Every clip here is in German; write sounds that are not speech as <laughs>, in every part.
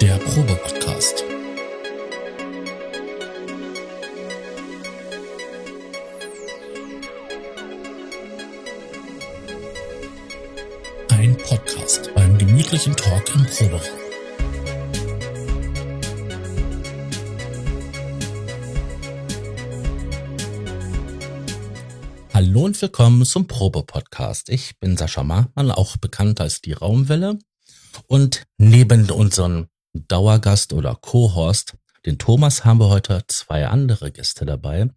Der Probe-Podcast. Ein Podcast beim gemütlichen Talk im Proberaum. Hallo und willkommen zum Probe-Podcast. Ich bin Sascha Markmann, auch bekannt als die Raumwelle. Und neben unserem Dauergast oder Co-Host, den Thomas, haben wir heute zwei andere Gäste dabei.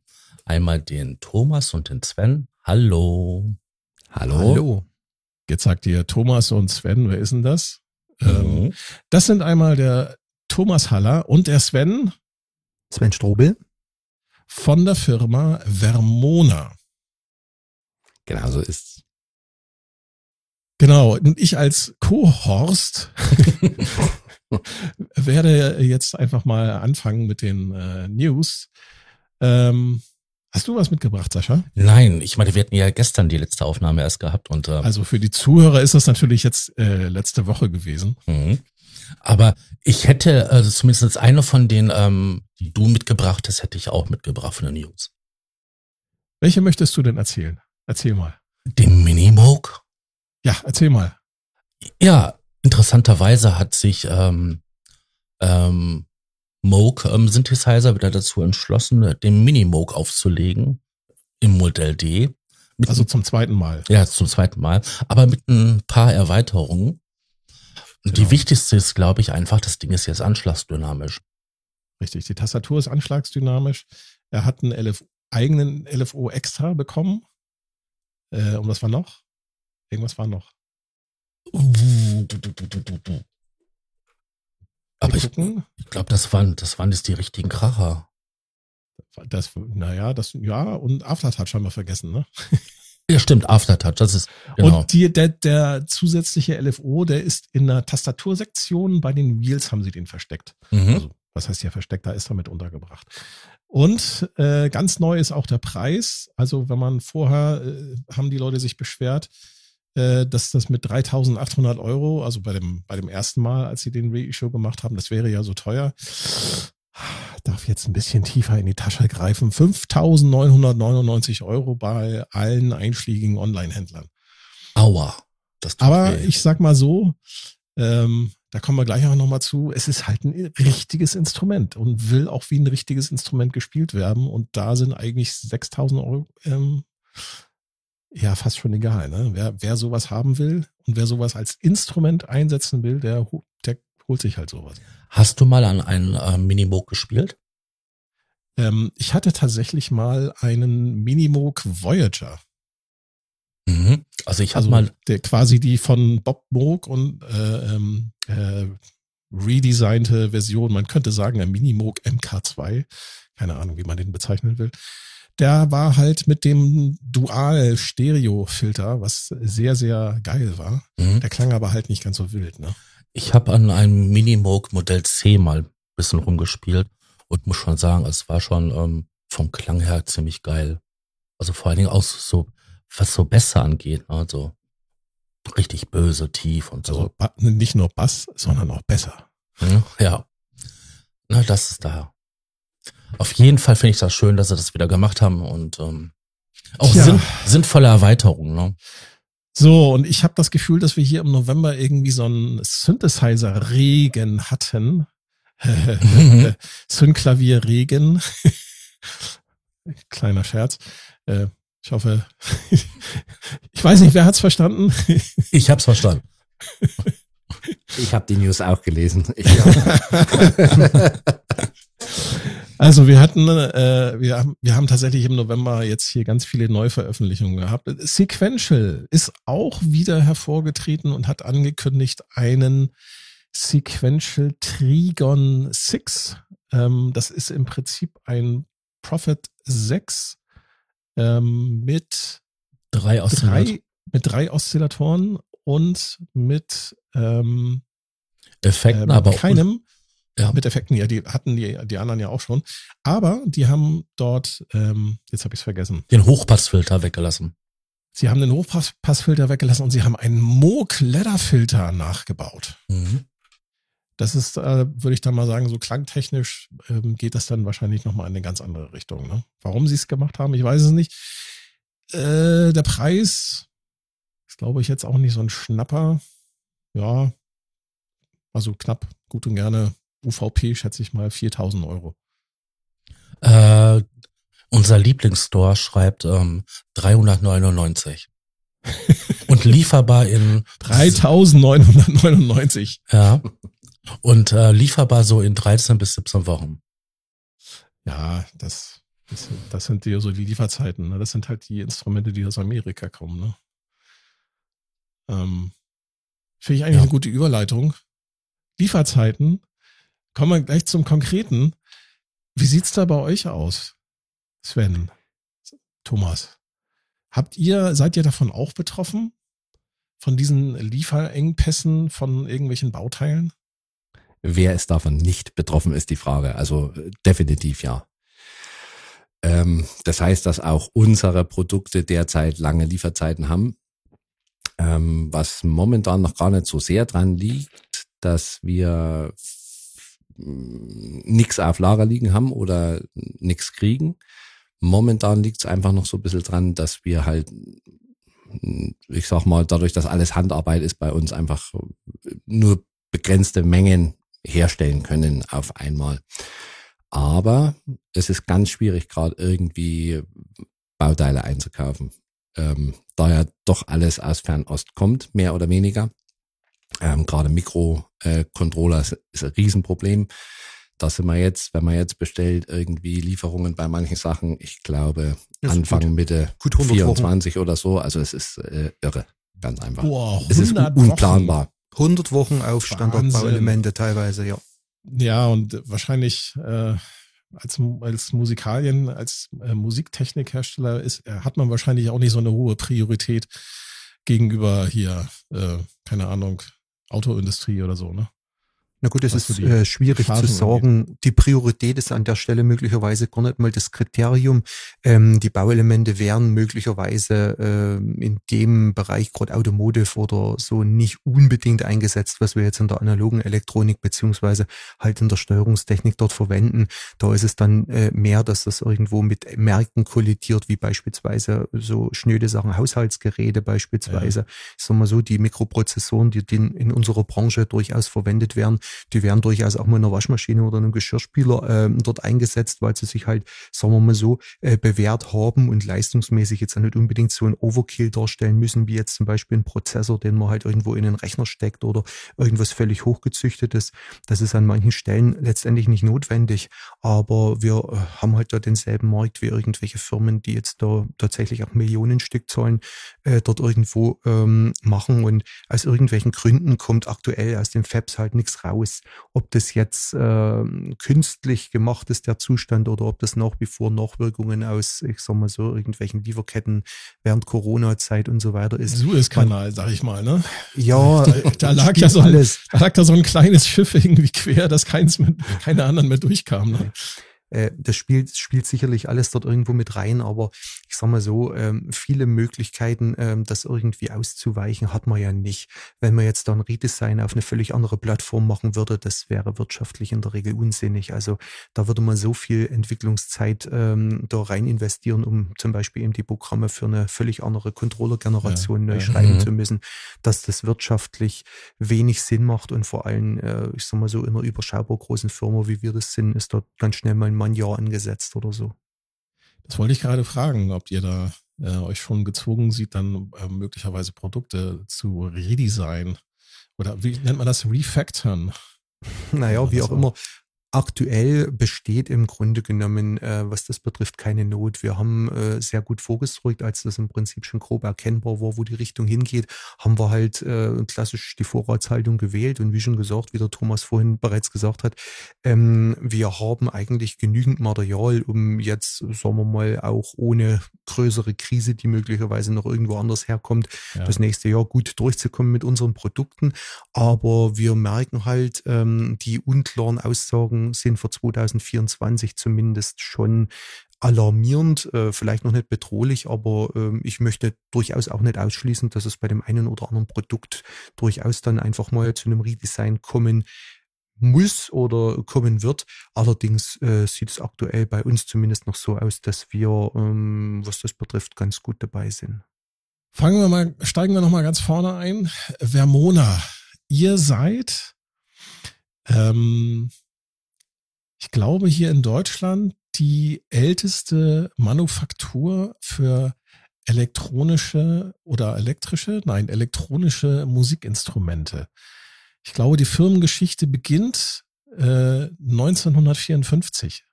Einmal den Thomas und den Sven. Hallo. Hallo. Hallo. Jetzt sagt ihr Thomas und Sven, wer ist denn das? Ähm, mhm. das sind einmal der Thomas Haller und der Sven. Sven Strobel. Von der Firma Vermona. Genau so ist's. Genau. Und ich als Co-Horst <laughs> <laughs> <laughs> werde jetzt einfach mal anfangen mit den äh, News. Ähm, hast du was mitgebracht, Sascha? Nein, ich meine, wir hatten ja gestern die letzte Aufnahme erst gehabt und äh, also für die Zuhörer ist das natürlich jetzt äh, letzte Woche gewesen. Mhm. Aber ich hätte also zumindest eine von den, ähm, die du mitgebracht hast, hätte ich auch mitgebracht von den News. Welche möchtest du denn erzählen? Erzähl mal. Den Minimoog? Ja, erzähl mal. Ja, interessanterweise hat sich ähm, ähm, Moog ähm, Synthesizer wieder dazu entschlossen, den Mini-Moog aufzulegen im Modell D. also zum zweiten Mal. Ja, zum zweiten Mal, aber mit ein paar Erweiterungen. Genau. Die wichtigste ist, glaube ich, einfach, das Ding ist jetzt anschlagsdynamisch. Richtig, die Tastatur ist anschlagsdynamisch. Er hat einen LF eigenen LFO extra bekommen. Äh, und was war noch? Irgendwas war noch. Aber ich, ich glaube, das waren, das waren jetzt die richtigen Kracher. Das, naja, das, ja, und Aftertouch haben wir vergessen, ne? Ja, stimmt, Aftertouch, das ist, genau. Und die, der, der zusätzliche LFO, der ist in der Tastatursektion, bei den Wheels haben sie den versteckt. Mhm. Also, was heißt hier versteckt, da ist damit untergebracht. Und äh, ganz neu ist auch der Preis. Also wenn man vorher, äh, haben die Leute sich beschwert, dass das mit 3.800 Euro, also bei dem, bei dem ersten Mal, als sie den Reissue gemacht haben, das wäre ja so teuer. Darf jetzt ein bisschen tiefer in die Tasche greifen. 5.999 Euro bei allen einschlägigen Online-Händlern. Aua. Aber ich sag mal so, ähm, da kommen wir gleich auch nochmal zu, es ist halt ein richtiges Instrument und will auch wie ein richtiges Instrument gespielt werden. Und da sind eigentlich 6000 Euro ähm, ja fast schon egal. Ne? Wer, wer sowas haben will und wer sowas als Instrument einsetzen will, der, der holt sich halt sowas. Hast du mal an einen äh, Minimoog gespielt? Ähm, ich hatte tatsächlich mal einen Minimoog Voyager. Mhm. Also ich habe also mal der quasi die von Bob Moog und äh, ähm, äh, redesignte Version, man könnte sagen der Minimoog MK2, keine Ahnung, wie man den bezeichnen will. Der war halt mit dem Dual-Stereo-Filter, was sehr, sehr geil war. Mhm. Der klang aber halt nicht ganz so wild, ne? Ich habe an einem Minimoog Modell C mal ein bisschen rumgespielt und muss schon sagen, es war schon ähm, vom Klang her ziemlich geil. Also vor allen Dingen auch so was so besser angeht. Ne? Also richtig böse, tief und so. Also nicht nur Bass, sondern auch besser. Hm, ja. Na, das ist da. Auf jeden Fall finde ich das schön, dass sie das wieder gemacht haben und ähm, auch ja. sinn, sinnvolle Erweiterungen. Ne? So, und ich habe das Gefühl, dass wir hier im November irgendwie so einen Synthesizer-Regen hatten. <laughs> Synklavier-Regen. Kleiner Scherz. Äh, ich hoffe, <laughs> ich weiß nicht, wer hat's verstanden? Ich hab's verstanden. Ich habe die News auch gelesen. <laughs> also wir hatten, äh, wir haben, wir haben tatsächlich im November jetzt hier ganz viele Neuveröffentlichungen gehabt. Sequential ist auch wieder hervorgetreten und hat angekündigt einen Sequential Trigon 6. Ähm, das ist im Prinzip ein Prophet 6 ähm, mit drei, drei, mit drei Oszillatoren und mit ähm, Effekten, äh, aber keinem. Ja. Mit Effekten, ja, die hatten die, die anderen ja auch schon. Aber die haben dort, ähm, jetzt habe ich es vergessen. Den Hochpassfilter weggelassen. Sie haben den Hochpassfilter weggelassen und sie haben einen Moog Leather Filter nachgebaut. Mhm. Das ist, äh, würde ich dann mal sagen, so klangtechnisch ähm, geht das dann wahrscheinlich nochmal in eine ganz andere Richtung. Ne? Warum sie es gemacht haben, ich weiß es nicht. Äh, der Preis ist, glaube ich, jetzt auch nicht so ein Schnapper. Ja, also knapp, gut und gerne UVP, schätze ich mal, 4000 Euro. Äh, unser Lieblingsstore schreibt ähm, 399. <laughs> und lieferbar in 3999. Ja. Und äh, lieferbar so in 13 bis 17 Wochen. Ja, das, das, das sind die, so die Lieferzeiten. Ne? Das sind halt die Instrumente, die aus Amerika kommen. Ne? Ähm, Finde ich eigentlich ja. eine gute Überleitung. Lieferzeiten. Kommen wir gleich zum Konkreten. Wie sieht's da bei euch aus, Sven, Thomas? Habt ihr, seid ihr davon auch betroffen? Von diesen Lieferengpässen von irgendwelchen Bauteilen? Wer ist davon nicht betroffen, ist die Frage. Also definitiv ja. Ähm, das heißt, dass auch unsere Produkte derzeit lange Lieferzeiten haben. Ähm, was momentan noch gar nicht so sehr dran liegt, dass wir nichts auf Lager liegen haben oder nichts kriegen. Momentan liegt es einfach noch so ein bisschen dran, dass wir halt, ich sag mal, dadurch, dass alles Handarbeit ist, bei uns einfach nur begrenzte Mengen herstellen können auf einmal. Aber es ist ganz schwierig, gerade irgendwie Bauteile einzukaufen. Ähm, da ja doch alles aus Fernost kommt, mehr oder weniger. Ähm, gerade Mikrocontroller äh, ist, ist ein Riesenproblem. Da sind wir jetzt, wenn man jetzt bestellt, irgendwie Lieferungen bei manchen Sachen, ich glaube, Anfang, gut. Mitte gut 24 Wochen. oder so. Also es ist äh, irre, ganz einfach. Boah, es ist unplanbar. Wochen. 100 Wochen auf Standardbauelemente teilweise, ja. Ja, und wahrscheinlich äh, als, als Musikalien, als äh, Musiktechnikhersteller ist, äh, hat man wahrscheinlich auch nicht so eine hohe Priorität gegenüber hier, äh, keine Ahnung, Autoindustrie oder so, ne? Na gut, es ist äh, schwierig Phasen zu sagen. Angeht. Die Priorität ist an der Stelle möglicherweise gar nicht mal das Kriterium. Ähm, die Bauelemente wären möglicherweise äh, in dem Bereich, gerade Automotive oder so, nicht unbedingt eingesetzt, was wir jetzt in der analogen Elektronik beziehungsweise halt in der Steuerungstechnik dort verwenden. Da ist es dann äh, mehr, dass das irgendwo mit Märkten kollidiert, wie beispielsweise so schnöde Sachen, Haushaltsgeräte beispielsweise. Ja. Ich sag mal so, die Mikroprozessoren, die, die in unserer Branche durchaus verwendet werden, die werden durchaus auch mal in einer Waschmaschine oder einem Geschirrspüler äh, dort eingesetzt, weil sie sich halt, sagen wir mal so, äh, bewährt haben und leistungsmäßig jetzt nicht unbedingt so ein Overkill darstellen müssen, wie jetzt zum Beispiel ein Prozessor, den man halt irgendwo in den Rechner steckt oder irgendwas völlig hochgezüchtetes. Das ist an manchen Stellen letztendlich nicht notwendig, aber wir äh, haben halt da denselben Markt wie irgendwelche Firmen, die jetzt da tatsächlich auch Millionen Stückzahlen äh, dort irgendwo ähm, machen und aus irgendwelchen Gründen kommt aktuell aus den Fabs halt nichts raus aus, ob das jetzt äh, künstlich gemacht ist, der Zustand, oder ob das nach wie vor Nachwirkungen aus, ich sag mal so, irgendwelchen Lieferketten während Corona-Zeit und so weiter ist. Suezkanal, sag ich mal, ne? Ja, da, da lag ja so ein, da lag da so ein kleines Schiff irgendwie quer, dass keins mit, keine anderen mehr durchkamen. Ne? Äh, das spielt, spielt sicherlich alles dort irgendwo mit rein, aber ich sag mal so, ähm, viele Möglichkeiten, ähm, das irgendwie auszuweichen, hat man ja nicht. Wenn man jetzt dann Redesign auf eine völlig andere Plattform machen würde, das wäre wirtschaftlich in der Regel unsinnig. Also da würde man so viel Entwicklungszeit ähm, da rein investieren, um zum Beispiel eben die Programme für eine völlig andere Controller-Generation ja, neu ja. schreiben mhm. zu müssen, dass das wirtschaftlich wenig Sinn macht und vor allem, äh, ich sag mal so, in einer überschaubar großen Firma, wie wir das sind, ist dort ganz schnell mal ein mal ein Jahr angesetzt oder so. Das wollte ich gerade fragen, ob ihr da äh, euch schon gezwungen sieht, dann äh, möglicherweise Produkte zu redesign oder wie nennt man das? Refactoren. <laughs> Naja, wie auch immer. Aktuell besteht im Grunde genommen, äh, was das betrifft, keine Not. Wir haben äh, sehr gut vorgesorgt, als das im Prinzip schon grob erkennbar war, wo die Richtung hingeht, haben wir halt äh, klassisch die Vorratshaltung gewählt. Und wie schon gesagt, wie der Thomas vorhin bereits gesagt hat, ähm, wir haben eigentlich genügend Material, um jetzt, sagen wir mal, auch ohne größere Krise, die möglicherweise noch irgendwo anders herkommt, ja. das nächste Jahr gut durchzukommen mit unseren Produkten. Aber wir merken halt, ähm, die unklaren Aussagen sind für 2024 zumindest schon alarmierend, äh, vielleicht noch nicht bedrohlich, aber äh, ich möchte durchaus auch nicht ausschließen, dass es bei dem einen oder anderen Produkt durchaus dann einfach mal zu einem Redesign kommen muss oder kommen wird. Allerdings äh, sieht es aktuell bei uns zumindest noch so aus, dass wir, ähm, was das betrifft, ganz gut dabei sind. Fangen wir mal, steigen wir noch mal ganz vorne ein. Vermona, ihr seid, ähm, ich glaube hier in Deutschland die älteste Manufaktur für elektronische oder elektrische, nein, elektronische Musikinstrumente. Ich glaube, die Firmengeschichte beginnt äh, 1954.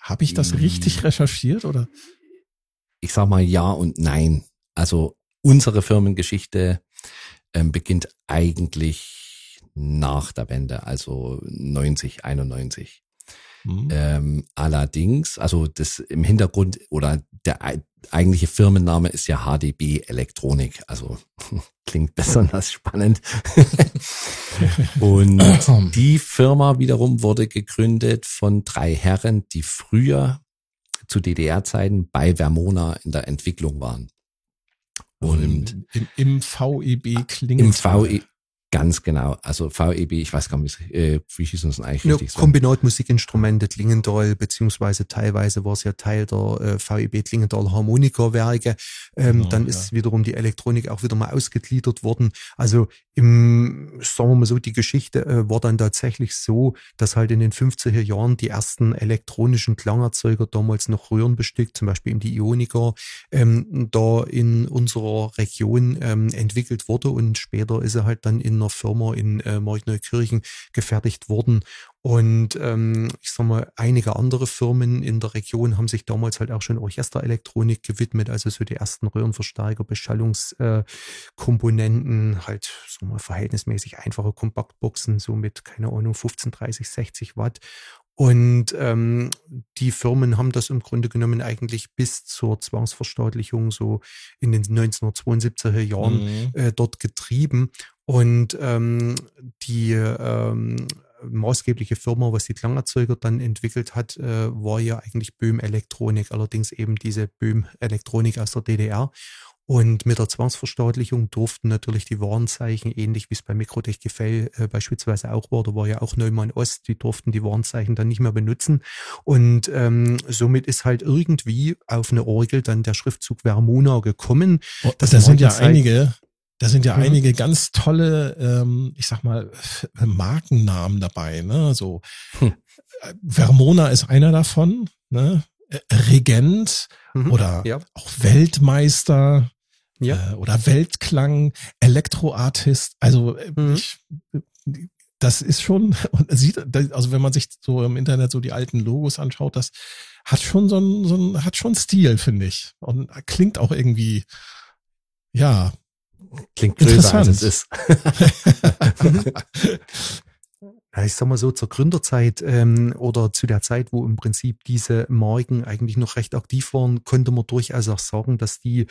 Habe ich das richtig recherchiert oder? Ich sag mal ja und nein. Also unsere Firmengeschichte ähm, beginnt eigentlich nach der Wende, also 90, 91. Mhm. Ähm, allerdings, also das im Hintergrund oder der eigentliche Firmenname ist ja HDB Elektronik, also <laughs> klingt besonders spannend. <laughs> Und <clears throat> die Firma wiederum wurde gegründet von drei Herren, die früher zu DDR-Zeiten bei Vermona in der Entwicklung waren. Und im, im VEB klingt im VE, Ganz genau. Also VEB, ich weiß gar nicht, äh, wie hieß uns eigentlich ja, richtig? Kombinat Musikinstrumente Klingendal, beziehungsweise teilweise war es ja Teil der äh, VEB Klingendal Harmonikawerke. Ähm, genau, dann ja. ist wiederum die Elektronik auch wieder mal ausgegliedert worden. Also im, sagen wir mal so, die Geschichte äh, war dann tatsächlich so, dass halt in den 50er Jahren die ersten elektronischen Klangerzeuger damals noch röhrenbestückt, zum Beispiel eben die Ionika, ähm, da in unserer Region ähm, entwickelt wurde und später ist er halt dann in einer Firma in äh, Markneukirchen gefertigt worden. Und ähm, ich sag mal, einige andere Firmen in der Region haben sich damals halt auch schon Orchesterelektronik gewidmet, also so die ersten Röhrenverstärker, Beschallungskomponenten, äh, halt so mal verhältnismäßig einfache Kompaktboxen, so mit, keine Ahnung, 15, 30, 60 Watt. Und ähm, die Firmen haben das im Grunde genommen eigentlich bis zur Zwangsverstaatlichung so in den 1972er Jahren mhm. äh, dort getrieben. Und ähm, die ähm, maßgebliche Firma, was die Klangerzeuger dann entwickelt hat, äh, war ja eigentlich Böhm Elektronik, allerdings eben diese Böhm Elektronik aus der DDR. Und mit der Zwangsverstaatlichung durften natürlich die Warnzeichen, ähnlich wie es bei Mikrotech Gefell äh, beispielsweise auch war, da war ja auch Neumann Ost, die durften die Warnzeichen dann nicht mehr benutzen. Und ähm, somit ist halt irgendwie auf eine Orgel dann der Schriftzug Vermona gekommen. Oh, das sind ja einige, da sind ja mhm. einige ganz tolle, ähm, ich sag mal, Markennamen dabei. Ne? So hm. Äh, Vermona ist einer davon, ne? Äh, Regent mhm. oder ja. auch Weltmeister ja. äh, oder Weltklang, Elektroartist. Also äh, mhm. ich, das ist schon, <laughs> und sieht, also wenn man sich so im Internet so die alten Logos anschaut, das hat schon so ein, so ein hat schon Stil, finde ich. Und klingt auch irgendwie, ja, Klingt größer als es ist. <laughs> <laughs> ja, ich sag mal so, zur Gründerzeit ähm, oder zu der Zeit, wo im Prinzip diese Marken eigentlich noch recht aktiv waren, konnte man durchaus auch sagen, dass die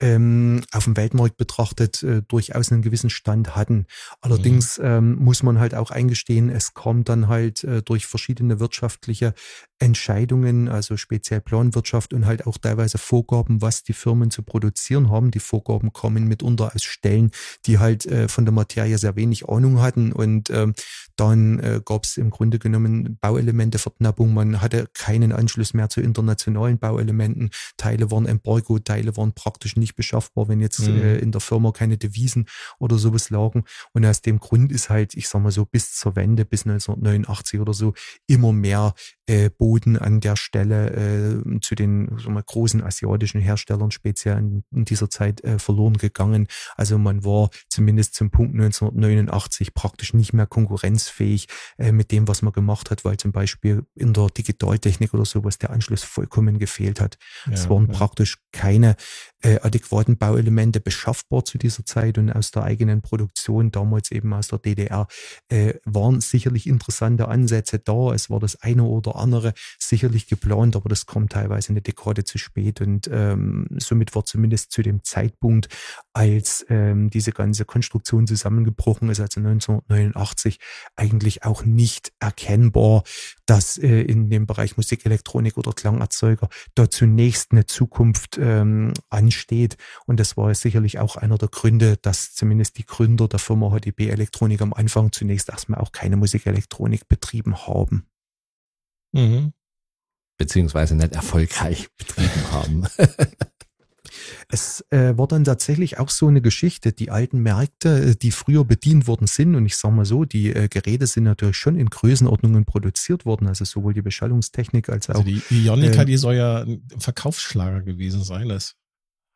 ähm, auf dem Weltmarkt betrachtet äh, durchaus einen gewissen Stand hatten. Allerdings mhm. ähm, muss man halt auch eingestehen, es kam dann halt äh, durch verschiedene wirtschaftliche Entscheidungen, also speziell Planwirtschaft und halt auch teilweise Vorgaben, was die Firmen zu produzieren haben. Die Vorgaben kommen mitunter aus Stellen, die halt äh, von der Materie sehr wenig Ahnung hatten und ähm, dann äh, gab es im Grunde genommen Bauelementeverknappung. Man hatte keinen Anschluss mehr zu internationalen Bauelementen. Teile waren Embargo, Teile waren praktisch nicht beschaffbar, wenn jetzt mhm. äh, in der Firma keine Devisen oder sowas lagen. Und aus dem Grund ist halt, ich sag mal so, bis zur Wende, bis 1989 oder so, immer mehr äh, Boden an der Stelle äh, zu den so mal, großen asiatischen Herstellern speziell in, in dieser Zeit äh, verloren gegangen. Also man war zumindest zum Punkt 1989 praktisch nicht mehr konkurrenzfähig äh, mit dem, was man gemacht hat, weil zum Beispiel in der Digitaltechnik oder sowas der Anschluss vollkommen gefehlt hat. Ja, es waren ja. praktisch keine äh, adäquaten Bauelemente beschaffbar zu dieser Zeit und aus der eigenen Produktion, damals eben aus der DDR, äh, waren sicherlich interessante Ansätze da. Es war das eine oder andere sicherlich geplant, aber das kommt teilweise eine Dekade zu spät und ähm, somit war zumindest zu dem Zeitpunkt, als ähm, diese ganze Konstruktion zusammengebrochen ist, also 1989, eigentlich auch nicht erkennbar, dass äh, in dem Bereich Musikelektronik oder Klangerzeuger da zunächst eine Zukunft ähm, ansteht. Und das war sicherlich auch einer der Gründe, dass zumindest die Gründer der Firma HDB Elektronik am Anfang zunächst erstmal auch keine Musikelektronik betrieben haben. Mhm. Beziehungsweise nicht erfolgreich <laughs> betrieben haben. Es äh, war dann tatsächlich auch so eine Geschichte, die alten Märkte, äh, die früher bedient worden sind, und ich sage mal so, die äh, Geräte sind natürlich schon in Größenordnungen produziert worden, also sowohl die Beschallungstechnik als also auch. Also die Ionica, äh, die soll ja ein Verkaufsschlager gewesen sein. Das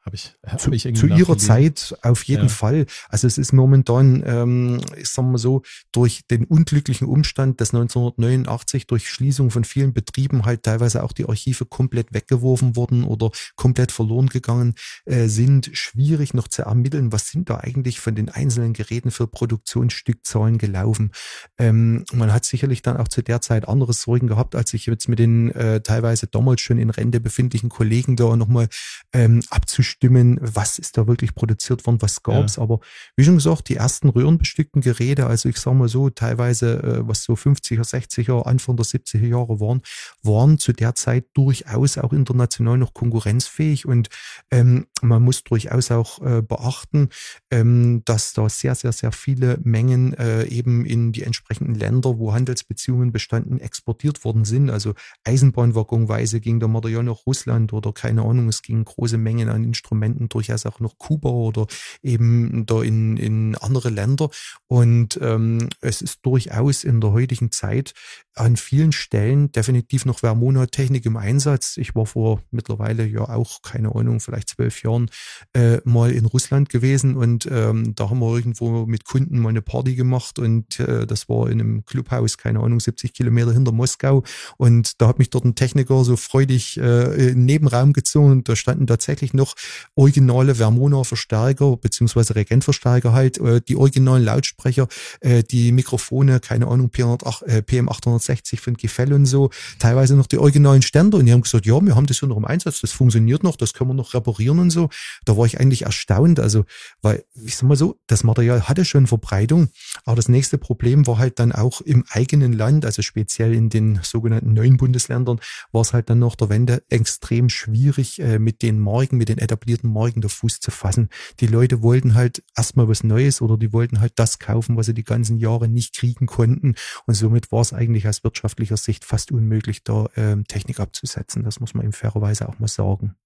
habe ich, hab zu, ich zu ihrer Zeit auf jeden ja. Fall. Also es ist momentan, ähm, ich sag mal so, durch den unglücklichen Umstand, dass 1989 durch Schließung von vielen Betrieben halt teilweise auch die Archive komplett weggeworfen wurden oder komplett verloren gegangen äh, sind, schwierig noch zu ermitteln, was sind da eigentlich von den einzelnen Geräten für Produktionsstückzahlen gelaufen. Ähm, man hat sicherlich dann auch zu der Zeit andere Sorgen gehabt, als sich jetzt mit den äh, teilweise damals schon in Rente befindlichen Kollegen da nochmal ähm, abzustimmen abstimmen, was ist da wirklich produziert worden, was gab's. Ja. Aber wie schon gesagt, die ersten röhrenbestückten Geräte, also ich sage mal so, teilweise, äh, was so 50er, 60er, Anfang der 70er Jahre waren, waren zu der Zeit durchaus auch international noch konkurrenzfähig. Und ähm, man muss durchaus auch äh, beachten, ähm, dass da sehr, sehr, sehr viele Mengen äh, eben in die entsprechenden Länder, wo Handelsbeziehungen bestanden, exportiert worden sind. Also Eisenbahnwaggonweise ging der Material nach Russland oder keine Ahnung, es gingen große Mengen an Instrumenten durchaus auch noch Kuba oder eben da in, in andere Länder. Und ähm, es ist durchaus in der heutigen Zeit an vielen Stellen definitiv noch Vermona-Technik im Einsatz. Ich war vor mittlerweile ja auch, keine Ahnung, vielleicht zwölf Jahren äh, mal in Russland gewesen und ähm, da haben wir irgendwo mit Kunden mal eine Party gemacht und äh, das war in einem Clubhaus, keine Ahnung, 70 Kilometer hinter Moskau und da hat mich dort ein Techniker so freudig äh, in den Nebenraum gezogen und da standen tatsächlich noch originale Vermona-Verstärker beziehungsweise Regentverstärker halt, äh, die originalen Lautsprecher, äh, die Mikrofone, keine Ahnung, PM8, äh, PM800 160 von Gefell und so, teilweise noch die originalen Ständer und die haben gesagt, ja, wir haben das ja noch im Einsatz, das funktioniert noch, das können wir noch reparieren und so. Da war ich eigentlich erstaunt, also, weil, ich sag mal so, das Material hatte schon Verbreitung, aber das nächste Problem war halt dann auch im eigenen Land, also speziell in den sogenannten neuen Bundesländern, war es halt dann nach der Wende extrem schwierig, äh, mit den Marken, mit den etablierten Marken der Fuß zu fassen. Die Leute wollten halt erstmal was Neues oder die wollten halt das kaufen, was sie die ganzen Jahre nicht kriegen konnten. Und somit war es eigentlich aus wirtschaftlicher Sicht fast unmöglich, da ähm, Technik abzusetzen. Das muss man ihm fairerweise auch mal sagen.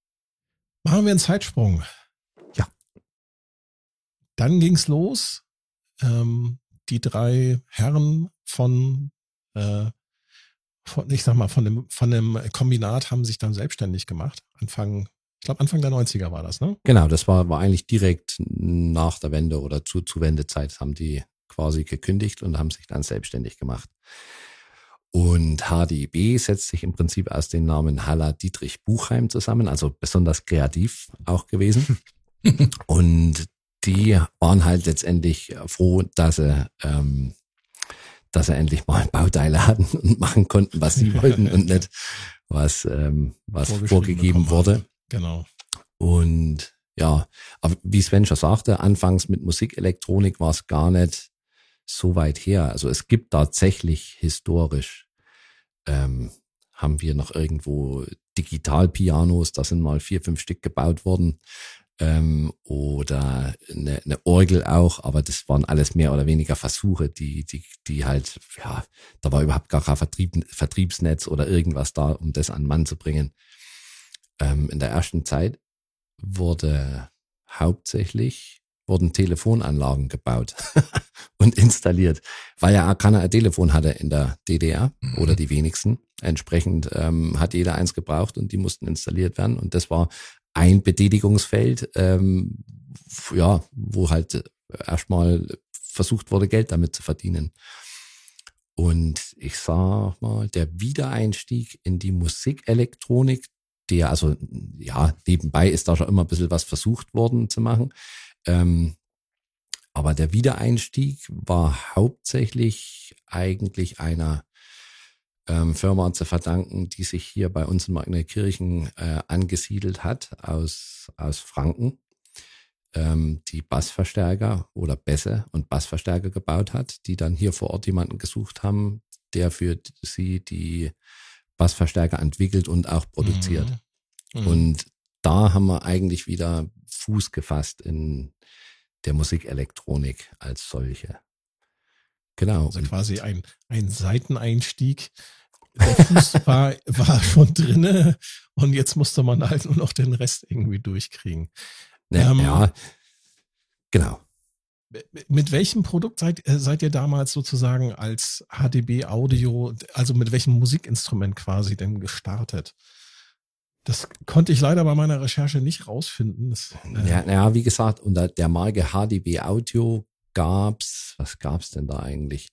Machen wir einen Zeitsprung. Ja. Dann ging's los. Ähm, die drei Herren von, äh, von, ich sag mal, von dem, von dem Kombinat haben sich dann selbstständig gemacht. Anfang, ich glaube Anfang der 90er war das, ne? Genau, das war, war eigentlich direkt nach der Wende oder zu, zu Wendezeit haben die quasi gekündigt und haben sich dann selbstständig gemacht. Und HDB setzt sich im Prinzip aus den Namen Halla Dietrich Buchheim zusammen, also besonders kreativ auch gewesen. <laughs> und die waren halt letztendlich froh, dass sie, ähm, dass sie endlich mal Bauteile hatten und machen konnten, was sie <laughs> wollten und nicht was, ähm, was vorgegeben wurde. Genau. Und ja, aber wie Sven schon sagte, anfangs mit Musikelektronik war es gar nicht so weit her. Also es gibt tatsächlich historisch, ähm, haben wir noch irgendwo Digitalpianos, da sind mal vier, fünf Stück gebaut worden. Ähm, oder eine, eine Orgel auch, aber das waren alles mehr oder weniger Versuche, die, die, die halt, ja, da war überhaupt gar kein Vertrieb, Vertriebsnetz oder irgendwas da, um das an Mann zu bringen. Ähm, in der ersten Zeit wurde hauptsächlich wurden Telefonanlagen gebaut <laughs> und installiert, weil ja auch keiner ein Telefon hatte in der DDR mhm. oder die wenigsten. Entsprechend ähm, hat jeder eins gebraucht und die mussten installiert werden. Und das war ein Betätigungsfeld, ähm, ja, wo halt erstmal versucht wurde, Geld damit zu verdienen. Und ich sag mal, der Wiedereinstieg in die Musikelektronik, der, also ja, nebenbei ist da schon immer ein bisschen was versucht worden zu machen, ähm, aber der Wiedereinstieg war hauptsächlich eigentlich einer ähm, Firma zu verdanken, die sich hier bei uns in Magnetkirchen äh, angesiedelt hat aus, aus Franken, ähm, die Bassverstärker oder Bässe und Bassverstärker gebaut hat, die dann hier vor Ort jemanden gesucht haben, der für sie die Bassverstärker entwickelt und auch produziert. Mhm. Mhm. Und da haben wir eigentlich wieder Fuß gefasst in der Musikelektronik als solche. Genau. Also quasi ein, ein Seiteneinstieg. Der Fuß <laughs> war, war schon drinne und jetzt musste man halt nur noch den Rest irgendwie durchkriegen. Ja, ähm, ja genau. Mit welchem Produkt seid, äh, seid ihr damals sozusagen als HDB Audio, also mit welchem Musikinstrument quasi denn gestartet? Das konnte ich leider bei meiner Recherche nicht rausfinden. Das, äh ja, ja, wie gesagt, unter der Marke HDB Audio gab's, was gab's denn da eigentlich?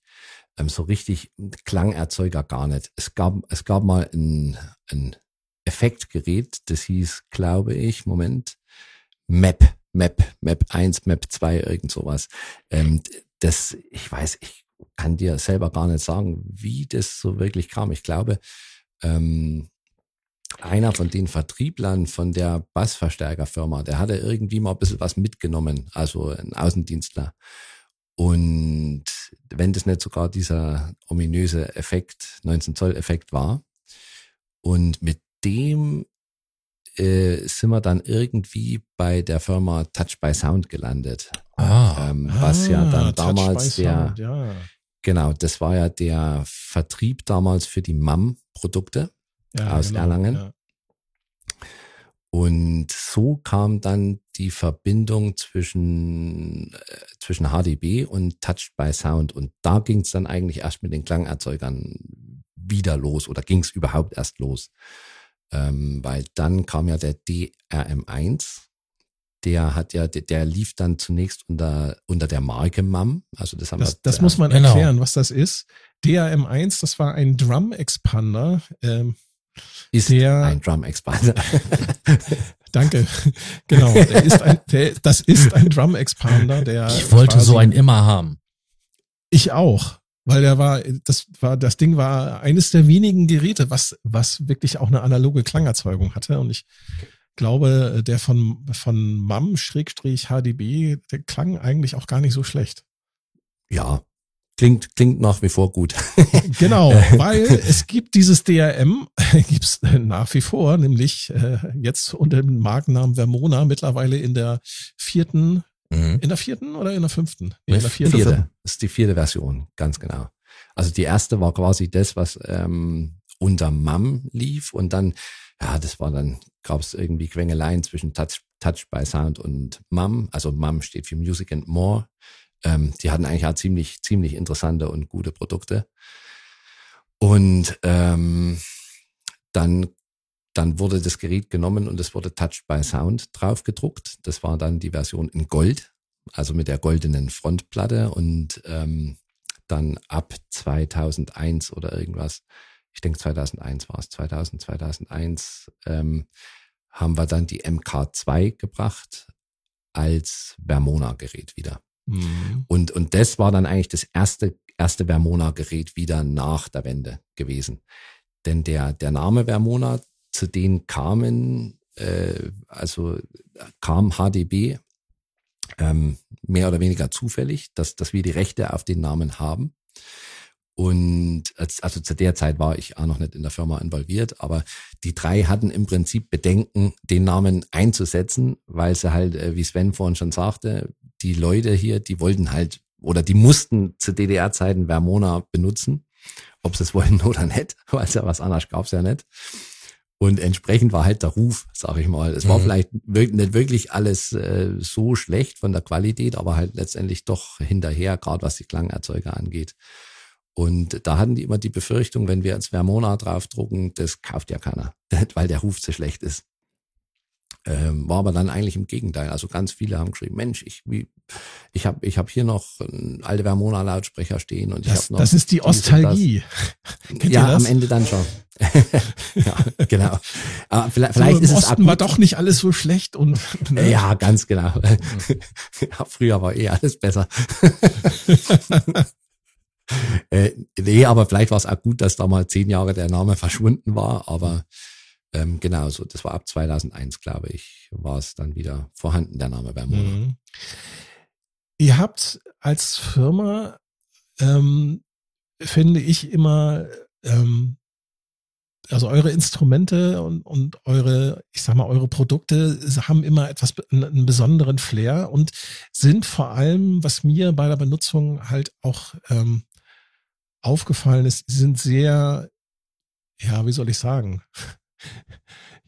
Ähm, so richtig Klangerzeuger gar nicht. Es gab, es gab mal ein, ein Effektgerät, das hieß, glaube ich, Moment, Map, Map, Map 1, Map 2, irgend sowas. Ähm, das, ich weiß, ich kann dir selber gar nicht sagen, wie das so wirklich kam. Ich glaube, ähm, einer von den Vertrieblern von der Bassverstärkerfirma, der hatte irgendwie mal ein bisschen was mitgenommen, also ein Außendienstler. Und wenn das nicht sogar dieser ominöse Effekt, 19 Zoll Effekt war. Und mit dem äh, sind wir dann irgendwie bei der Firma Touch by Sound gelandet. Ah, ähm, was ah, ja dann damals der, Sound, ja. genau, das war ja der Vertrieb damals für die MAM-Produkte ja, aus genau, Erlangen. Ja. Und so kam dann die Verbindung zwischen, äh, zwischen HDB und Touched by Sound. Und da ging es dann eigentlich erst mit den Klangerzeugern wieder los oder ging es überhaupt erst los. Ähm, weil dann kam ja der DRM1. Der hat ja, der, der lief dann zunächst unter, unter der Marke MAM. Also das haben das, wir, das muss man genau. erklären, was das ist. DRM1, das war ein Drum Expander. Ähm, ist der, ein Drum Expander. <laughs> Danke. Genau. Der ist ein, der, das ist ein Drum Expander, der. Ich wollte so einen immer haben. Ich auch. Weil der war, das war, das Ding war eines der wenigen Geräte, was, was wirklich auch eine analoge Klangerzeugung hatte. Und ich glaube, der von, von MAM-HDB, der klang eigentlich auch gar nicht so schlecht. Ja, Klingt, klingt nach wie vor gut. <laughs> genau, <laughs> weil es gibt dieses DRM, <laughs> gibt's nach wie vor, nämlich äh, jetzt unter dem Markennamen Vermona, mittlerweile in der vierten, mhm. in der vierten oder in der fünften? In der vierten. Vierte. Das ist die vierte Version, ganz genau. Also die erste war quasi das, was ähm, unter MAM lief und dann, ja, das war dann, gab es irgendwie Quengeleien zwischen Touch, Touch by Sound und MAM. Also MAM steht für Music and More ähm, die hatten eigentlich auch ziemlich, ziemlich interessante und gute Produkte. Und ähm, dann, dann wurde das Gerät genommen und es wurde Touched by Sound drauf gedruckt. Das war dann die Version in Gold, also mit der goldenen Frontplatte. Und ähm, dann ab 2001 oder irgendwas, ich denke 2001 war es, 2000, 2001, ähm, haben wir dann die MK2 gebracht als Vermona-Gerät wieder. Mhm. Und, und das war dann eigentlich das erste, erste Vermona-Gerät wieder nach der Wende gewesen. Denn der, der Name Vermona, zu denen kamen, äh, also kam HDB ähm, mehr oder weniger zufällig, dass, dass wir die Rechte auf den Namen haben. Und also zu der Zeit war ich auch noch nicht in der Firma involviert, aber die drei hatten im Prinzip Bedenken, den Namen einzusetzen, weil sie halt, äh, wie Sven vorhin schon sagte, die Leute hier, die wollten halt oder die mussten zu DDR-Zeiten Vermona benutzen, ob sie es <laughs> wollten oder nicht, weil es ja was anderes gab's ja nicht. Und entsprechend war halt der Ruf, sag ich mal. Es war mhm. vielleicht nicht wirklich alles äh, so schlecht von der Qualität, aber halt letztendlich doch hinterher, gerade was die Klangerzeuger angeht. Und da hatten die immer die Befürchtung, wenn wir jetzt Vermona draufdrucken, das kauft ja keiner, <laughs> weil der Ruf zu schlecht ist. Ähm, war aber dann eigentlich im Gegenteil. Also ganz viele haben geschrieben, Mensch, ich wie, ich habe ich hab hier noch einen alte Vermona Lautsprecher stehen und ich habe noch Das ist die Ostalgie. <laughs> ja, am Ende dann schon. <laughs> ja, genau. Aber vielleicht, vielleicht so, ist es Osten war doch nicht alles so schlecht und <laughs> ne? ja, ganz genau. ja, früher war eh alles besser. Äh, nee, aber vielleicht war es auch gut, dass da mal zehn Jahre der Name verschwunden war, aber ähm, genau, so, das war ab 2001, glaube ich, war es dann wieder vorhanden, der Name Bermuda. Mhm. Ihr habt als Firma, ähm, finde ich immer, ähm, also eure Instrumente und, und eure, ich sag mal, eure Produkte haben immer etwas, einen besonderen Flair und sind vor allem, was mir bei der Benutzung halt auch ähm, aufgefallen ist, sind sehr, ja, wie soll ich sagen?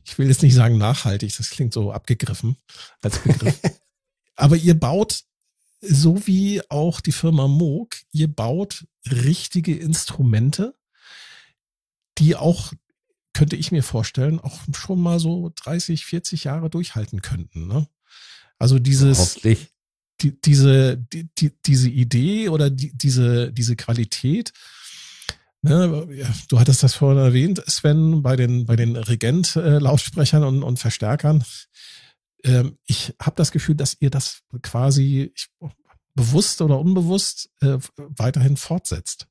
Ich will jetzt nicht sagen nachhaltig, das klingt so abgegriffen als Begriff. <laughs> Aber ihr baut, so wie auch die Firma Moog, ihr baut richtige Instrumente, die auch könnte ich mir vorstellen, auch schon mal so 30, 40 Jahre durchhalten könnten. Ne? Also dieses, die, diese, die, die, diese Idee oder die, diese, diese Qualität, Ne, ja, du hattest das vorhin erwähnt, Sven, bei den, bei den Regent-Lautsprechern und, und Verstärkern. Ähm, ich habe das Gefühl, dass ihr das quasi ich, bewusst oder unbewusst äh, weiterhin fortsetzt.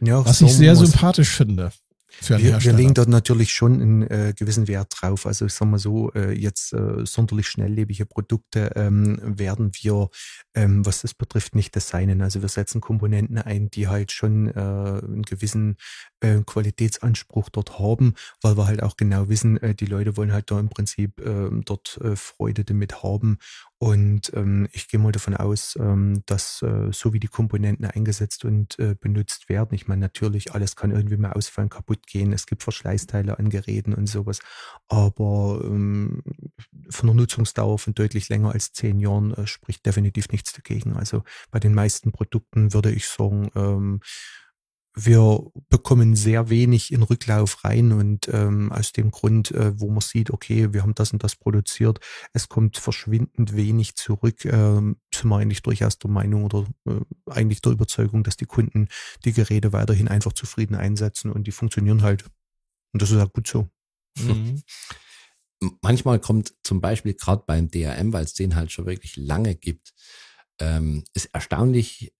Ja, was ich sehr sympathisch finde. Wir, wir legen dort natürlich schon einen äh, gewissen Wert drauf. Also ich sag mal so, äh, jetzt äh, sonderlich schnelllebige Produkte ähm, werden wir, ähm, was das betrifft, nicht designen. Also wir setzen Komponenten ein, die halt schon äh, einen gewissen äh, Qualitätsanspruch dort haben, weil wir halt auch genau wissen, äh, die Leute wollen halt da im Prinzip äh, dort äh, Freude damit haben. Und ähm, ich gehe mal davon aus, ähm, dass äh, so wie die Komponenten eingesetzt und benutzt werden, ich meine natürlich, alles kann irgendwie mal ausfallen, kaputt gehen, es gibt Verschleißteile an Geräten und sowas, aber ähm, von der Nutzungsdauer von deutlich länger als zehn Jahren spricht definitiv nichts dagegen. Also bei den meisten Produkten würde ich sagen, ähm, wir bekommen sehr wenig in Rücklauf rein und ähm, aus dem Grund, äh, wo man sieht, okay, wir haben das und das produziert, es kommt verschwindend wenig zurück, ähm, sind wir eigentlich durchaus der Meinung oder äh, eigentlich der Überzeugung, dass die Kunden die Geräte weiterhin einfach zufrieden einsetzen und die funktionieren halt. Und das ist auch gut so. Mhm. Manchmal kommt zum Beispiel gerade beim DRM, weil es den halt schon wirklich lange gibt, ähm, ist erstaunlich,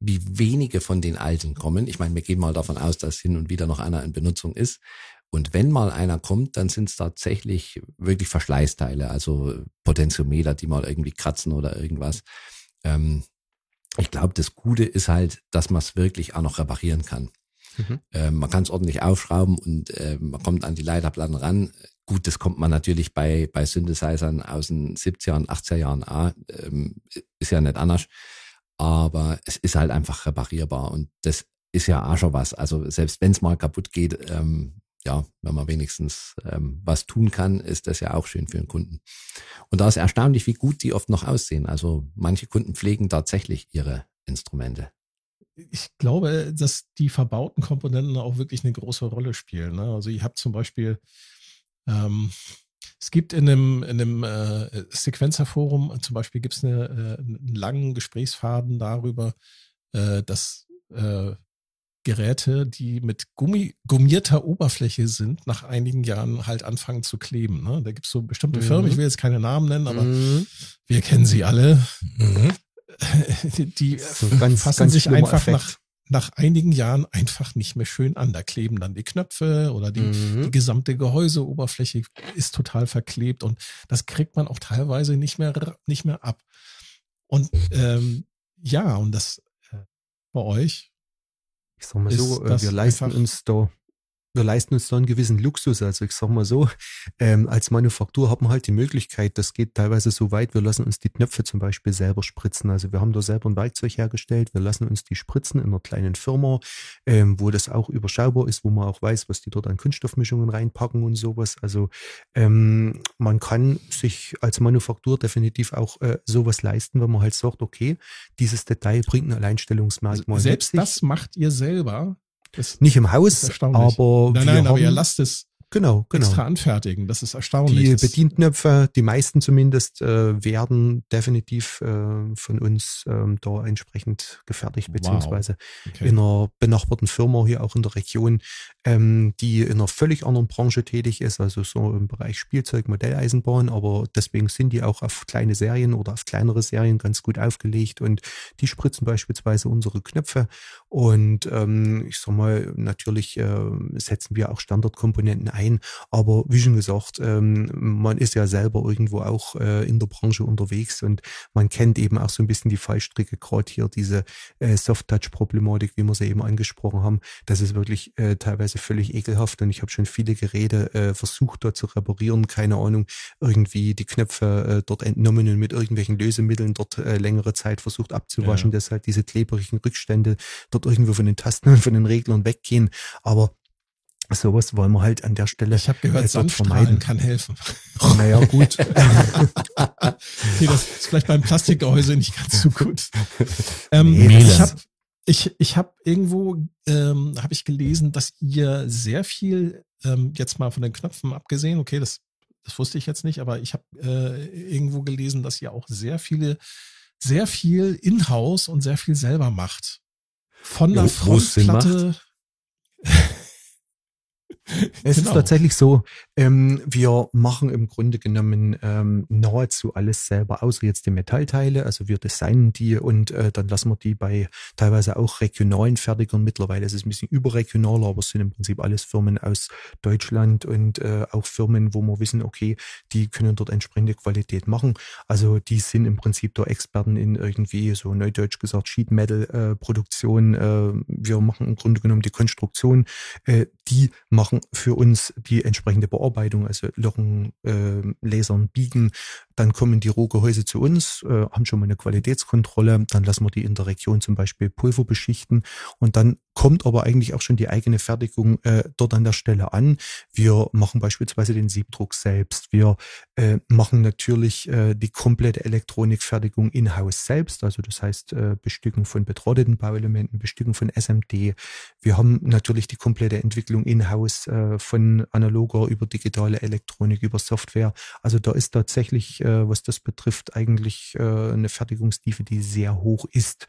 wie wenige von den alten kommen. Ich meine, wir gehen mal davon aus, dass hin und wieder noch einer in Benutzung ist. Und wenn mal einer kommt, dann sind es tatsächlich wirklich Verschleißteile, also Potentiometer, die mal irgendwie kratzen oder irgendwas. Ähm, ich glaube, das Gute ist halt, dass man es wirklich auch noch reparieren kann. Mhm. Ähm, man kann es ordentlich aufschrauben und äh, man kommt an die Leiterplatten ran. Gut, das kommt man natürlich bei, bei Synthesizern aus den 70er und 80er Jahren auch. Ähm, ist ja nicht anders aber es ist halt einfach reparierbar und das ist ja auch schon was. Also selbst wenn es mal kaputt geht, ähm, ja, wenn man wenigstens ähm, was tun kann, ist das ja auch schön für den Kunden. Und da ist erstaunlich, wie gut die oft noch aussehen. Also manche Kunden pflegen tatsächlich ihre Instrumente. Ich glaube, dass die verbauten Komponenten auch wirklich eine große Rolle spielen. Ne? Also ich habe zum Beispiel ähm, es gibt in einem, in einem äh, Sequenzerforum zum Beispiel gibt es eine, äh, einen langen Gesprächsfaden darüber, äh, dass äh, Geräte, die mit Gummi, gummierter Oberfläche sind, nach einigen Jahren halt anfangen zu kleben. Ne? Da gibt es so bestimmte mhm. Firmen, ich will jetzt keine Namen nennen, aber mhm. wir kennen sie alle. Mhm. <laughs> Die, die so ganz, fassen ganz sich einfach nach nach einigen Jahren einfach nicht mehr schön an. Da kleben dann die Knöpfe oder die, mhm. die gesamte Gehäuseoberfläche ist total verklebt und das kriegt man auch teilweise nicht mehr, nicht mehr ab. Und ähm, ja, und das äh, bei euch. Ich sag mal so, äh, wir leisten uns da wir leisten uns da einen gewissen Luxus. Also ich sag mal so, ähm, als Manufaktur haben wir halt die Möglichkeit, das geht teilweise so weit, wir lassen uns die Knöpfe zum Beispiel selber spritzen. Also wir haben da selber ein Werkzeug hergestellt, wir lassen uns die spritzen in einer kleinen Firma, ähm, wo das auch überschaubar ist, wo man auch weiß, was die dort an Kunststoffmischungen reinpacken und sowas. Also ähm, man kann sich als Manufaktur definitiv auch äh, sowas leisten, wenn man halt sagt, okay, dieses Detail bringt ein Alleinstellungsmerkmal. Selbst das macht ihr selber das nicht im Haus, aber nein, nein, aber ihr lasst es genau, genau. extra anfertigen. Das ist erstaunlich. Die Bedienknöpfe, die meisten zumindest, äh, werden definitiv äh, von uns ähm, da entsprechend gefertigt, beziehungsweise wow. okay. in einer benachbarten Firma hier auch in der Region, ähm, die in einer völlig anderen Branche tätig ist, also so im Bereich Spielzeug, Modelleisenbahn, aber deswegen sind die auch auf kleine Serien oder auf kleinere Serien ganz gut aufgelegt und die spritzen beispielsweise unsere Knöpfe und ähm, ich sag mal, natürlich äh, setzen wir auch Standardkomponenten ein, aber wie schon gesagt, ähm, man ist ja selber irgendwo auch äh, in der Branche unterwegs und man kennt eben auch so ein bisschen die Fallstricke, gerade hier diese äh, Soft-Touch-Problematik, wie wir sie eben angesprochen haben. Das ist wirklich äh, teilweise völlig ekelhaft und ich habe schon viele Geräte äh, versucht dort zu reparieren, keine Ahnung, irgendwie die Knöpfe äh, dort entnommen und mit irgendwelchen Lösemitteln dort äh, längere Zeit versucht abzuwaschen, ja. dass halt diese kleberigen Rückstände dort irgendwo von den Tasten und von den Reglern weggehen. Aber Sowas wollen wir halt an der Stelle. Ich habe gehört, äh, Sonnenstrahlen kann helfen. Naja, gut. <laughs> okay, das ist vielleicht beim Plastikgehäuse nicht ganz so gut. Ähm, nee, ich habe ich, ich hab irgendwo ähm, habe ich gelesen, dass ihr sehr viel ähm, jetzt mal von den Knöpfen abgesehen, okay, das das wusste ich jetzt nicht, aber ich habe äh, irgendwo gelesen, dass ihr auch sehr viele sehr viel in-house und sehr viel selber macht. Von der Frontplatte <laughs> Es genau. ist tatsächlich so, ähm, wir machen im Grunde genommen ähm, nahezu alles selber, außer jetzt die Metallteile. Also wir designen die und äh, dann lassen wir die bei teilweise auch regionalen Fertigern. Mittlerweile ist es ein bisschen überregionaler, aber es sind im Prinzip alles Firmen aus Deutschland und äh, auch Firmen, wo wir wissen, okay, die können dort entsprechende Qualität machen. Also die sind im Prinzip da Experten in irgendwie so neudeutsch gesagt Sheet Metal äh, Produktion. Äh, wir machen im Grunde genommen die Konstruktion. Äh, die machen machen für uns die entsprechende Bearbeitung, also Lochen, äh, Lasern, Biegen. Dann kommen die Rohgehäuse zu uns, äh, haben schon mal eine Qualitätskontrolle. Dann lassen wir die in der Region zum Beispiel Pulver beschichten. Und dann kommt aber eigentlich auch schon die eigene Fertigung äh, dort an der Stelle an. Wir machen beispielsweise den Siebdruck selbst. Wir äh, machen natürlich äh, die komplette Elektronikfertigung in-house selbst. Also das heißt äh, Bestücken von betrotteten Bauelementen, Bestücken von SMD. Wir haben natürlich die komplette Entwicklung in-house äh, von analoger über digitale Elektronik, über Software. Also da ist tatsächlich, äh, was das betrifft, eigentlich äh, eine Fertigungstiefe, die sehr hoch ist.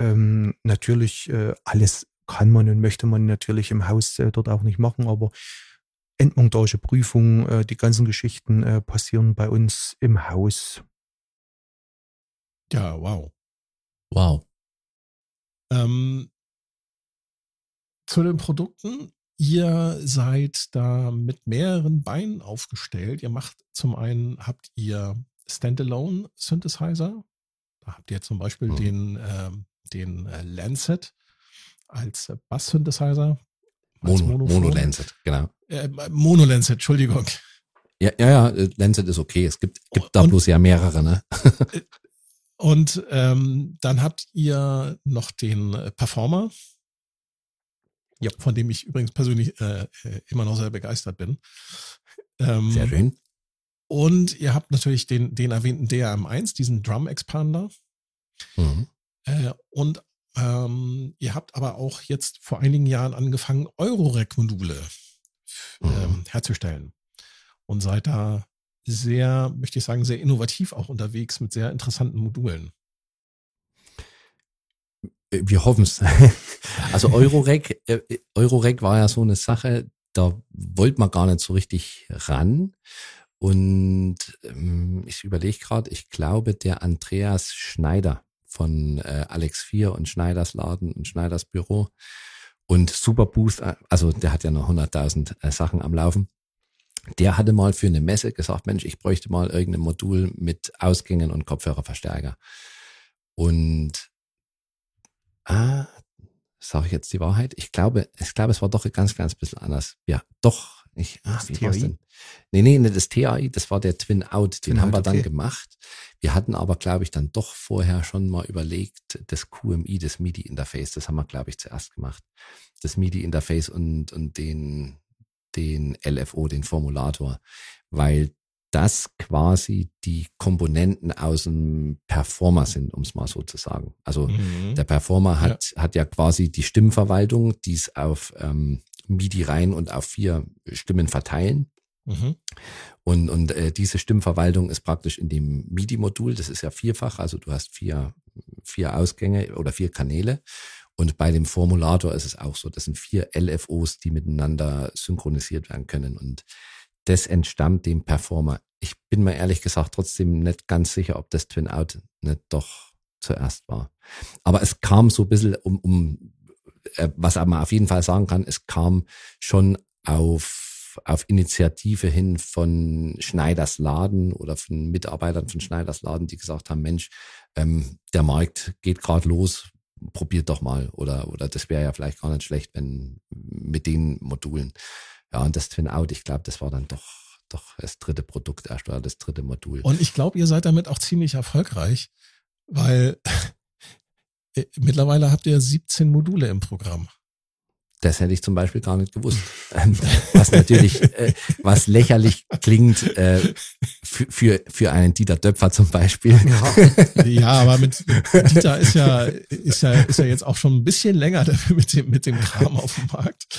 Ähm, natürlich äh, alles kann man und möchte man natürlich im Haus äh, dort auch nicht machen, aber Endmontage, Prüfung, äh, die ganzen Geschichten äh, passieren bei uns im Haus. Ja, wow. Wow. Ähm, zu den Produkten. Ihr seid da mit mehreren Beinen aufgestellt. Ihr macht zum einen, habt ihr Standalone Synthesizer. Da habt ihr zum Beispiel mhm. den, äh, den äh, Lancet als äh, Bass-Synthesizer. Mono, Mono Lancet, genau. Äh, Mono Lancet, Entschuldigung. Ja, ja, ja, äh, Lancet ist okay. Es gibt, gibt da und, bloß ja mehrere, ne? und ähm, dann habt ihr noch den Performer, ja. von dem ich übrigens persönlich äh, äh immer noch sehr begeistert bin. Ähm, sehr schön. Und ihr habt natürlich den, den erwähnten DRM1, diesen Drum Expander. Mhm. Äh, und ähm, ihr habt aber auch jetzt vor einigen Jahren angefangen, Eurorec-Module mhm. ähm, herzustellen. Und seid da sehr, möchte ich sagen, sehr innovativ auch unterwegs mit sehr interessanten Modulen. Wir hoffen es. <laughs> Also Eurorec, äh, Eurorec war ja so eine Sache, da wollte man gar nicht so richtig ran. Und ähm, ich überlege gerade, ich glaube, der Andreas Schneider von äh, Alex 4 und Schneiders Laden und Schneiders Büro und Superboost, äh, also der hat ja noch 100.000 äh, Sachen am Laufen. Der hatte mal für eine Messe gesagt, Mensch, ich bräuchte mal irgendein Modul mit Ausgängen und Kopfhörerverstärker. Und ah, sage ich jetzt die Wahrheit? Ich glaube, ich glaube, es war doch ein ganz, ganz bisschen anders. Ja, doch. Ich, ach, wie war's denn? Nee, nee, nicht das TAI, das war der Twin Out, den Twin haben wir dann gemacht. Wir hatten aber, glaube ich, dann doch vorher schon mal überlegt, das QMI, das MIDI-Interface, das haben wir, glaube ich, zuerst gemacht. Das MIDI-Interface und, und den, den LFO, den Formulator, weil das quasi die Komponenten aus dem Performer sind, um es mal so zu sagen. Also mhm. der Performer hat, ja. hat ja quasi die Stimmverwaltung, die es auf ähm, MIDI rein und auf vier Stimmen verteilen. Mhm. Und, und äh, diese Stimmverwaltung ist praktisch in dem MIDI-Modul, das ist ja vierfach, also du hast vier, vier Ausgänge oder vier Kanäle. Und bei dem Formulator ist es auch so, das sind vier LFOs, die miteinander synchronisiert werden können. Und das entstammt dem Performer. Ich bin mir ehrlich gesagt trotzdem nicht ganz sicher, ob das Twin Out nicht doch zuerst war. Aber es kam so ein bisschen um, um äh, was man auf jeden Fall sagen kann, es kam schon auf, auf Initiative hin von Schneiders Laden oder von Mitarbeitern von Schneiders Laden, die gesagt haben, Mensch, ähm, der Markt geht gerade los, probiert doch mal. Oder, oder das wäre ja vielleicht gar nicht schlecht, wenn mit den Modulen. Ja, und das Twin Out, ich glaube, das war dann doch, doch das dritte Produkt erst oder das dritte Modul. Und ich glaube, ihr seid damit auch ziemlich erfolgreich, weil <laughs> äh, mittlerweile habt ihr 17 Module im Programm. Das hätte ich zum Beispiel gar nicht gewusst. Ähm, was natürlich, äh, was lächerlich klingt äh, für, für, für einen Dieter Döpfer zum Beispiel. Ja, ja aber mit, mit Dieter ist ja, ist ja, ist ja jetzt auch schon ein bisschen länger <laughs> mit dem, mit dem Kram auf dem Markt.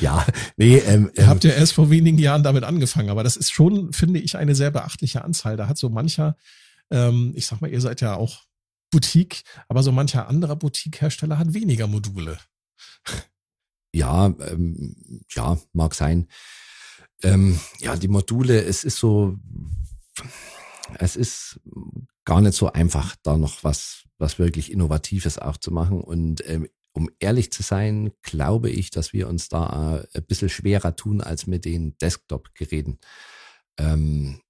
Ja, nee. Ähm, Ihr habt ja erst vor wenigen Jahren damit angefangen, aber das ist schon, finde ich, eine sehr beachtliche Anzahl. Da hat so mancher, ähm, ich sag mal, ihr seid ja auch Boutique, aber so mancher anderer Boutique-Hersteller hat weniger Module. Ja, ähm, ja, mag sein. Ähm, ja, die Module, es ist so, es ist gar nicht so einfach, da noch was, was wirklich Innovatives auch zu machen. Und ähm, um ehrlich zu sein, glaube ich, dass wir uns da ein bisschen schwerer tun als mit den Desktop-Geräten. Ähm,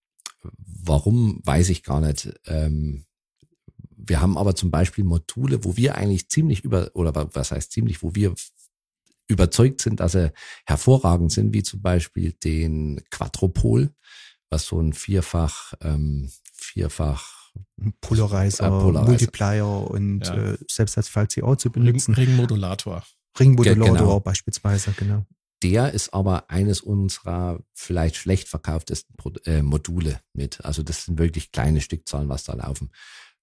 warum, weiß ich gar nicht. Ähm, wir haben aber zum Beispiel Module, wo wir eigentlich ziemlich über, oder was heißt ziemlich, wo wir überzeugt sind, dass sie hervorragend sind, wie zum Beispiel den Quadropol, was so ein vierfach, ähm, vierfach Polarizer, äh, Polarizer. Multiplier und ja. äh, selbst als VCO zu benutzen. Ringmodulator. Ringmodulator genau. beispielsweise, genau. Der ist aber eines unserer vielleicht schlecht verkauftesten äh, Module mit. Also das sind wirklich kleine Stückzahlen, was da laufen.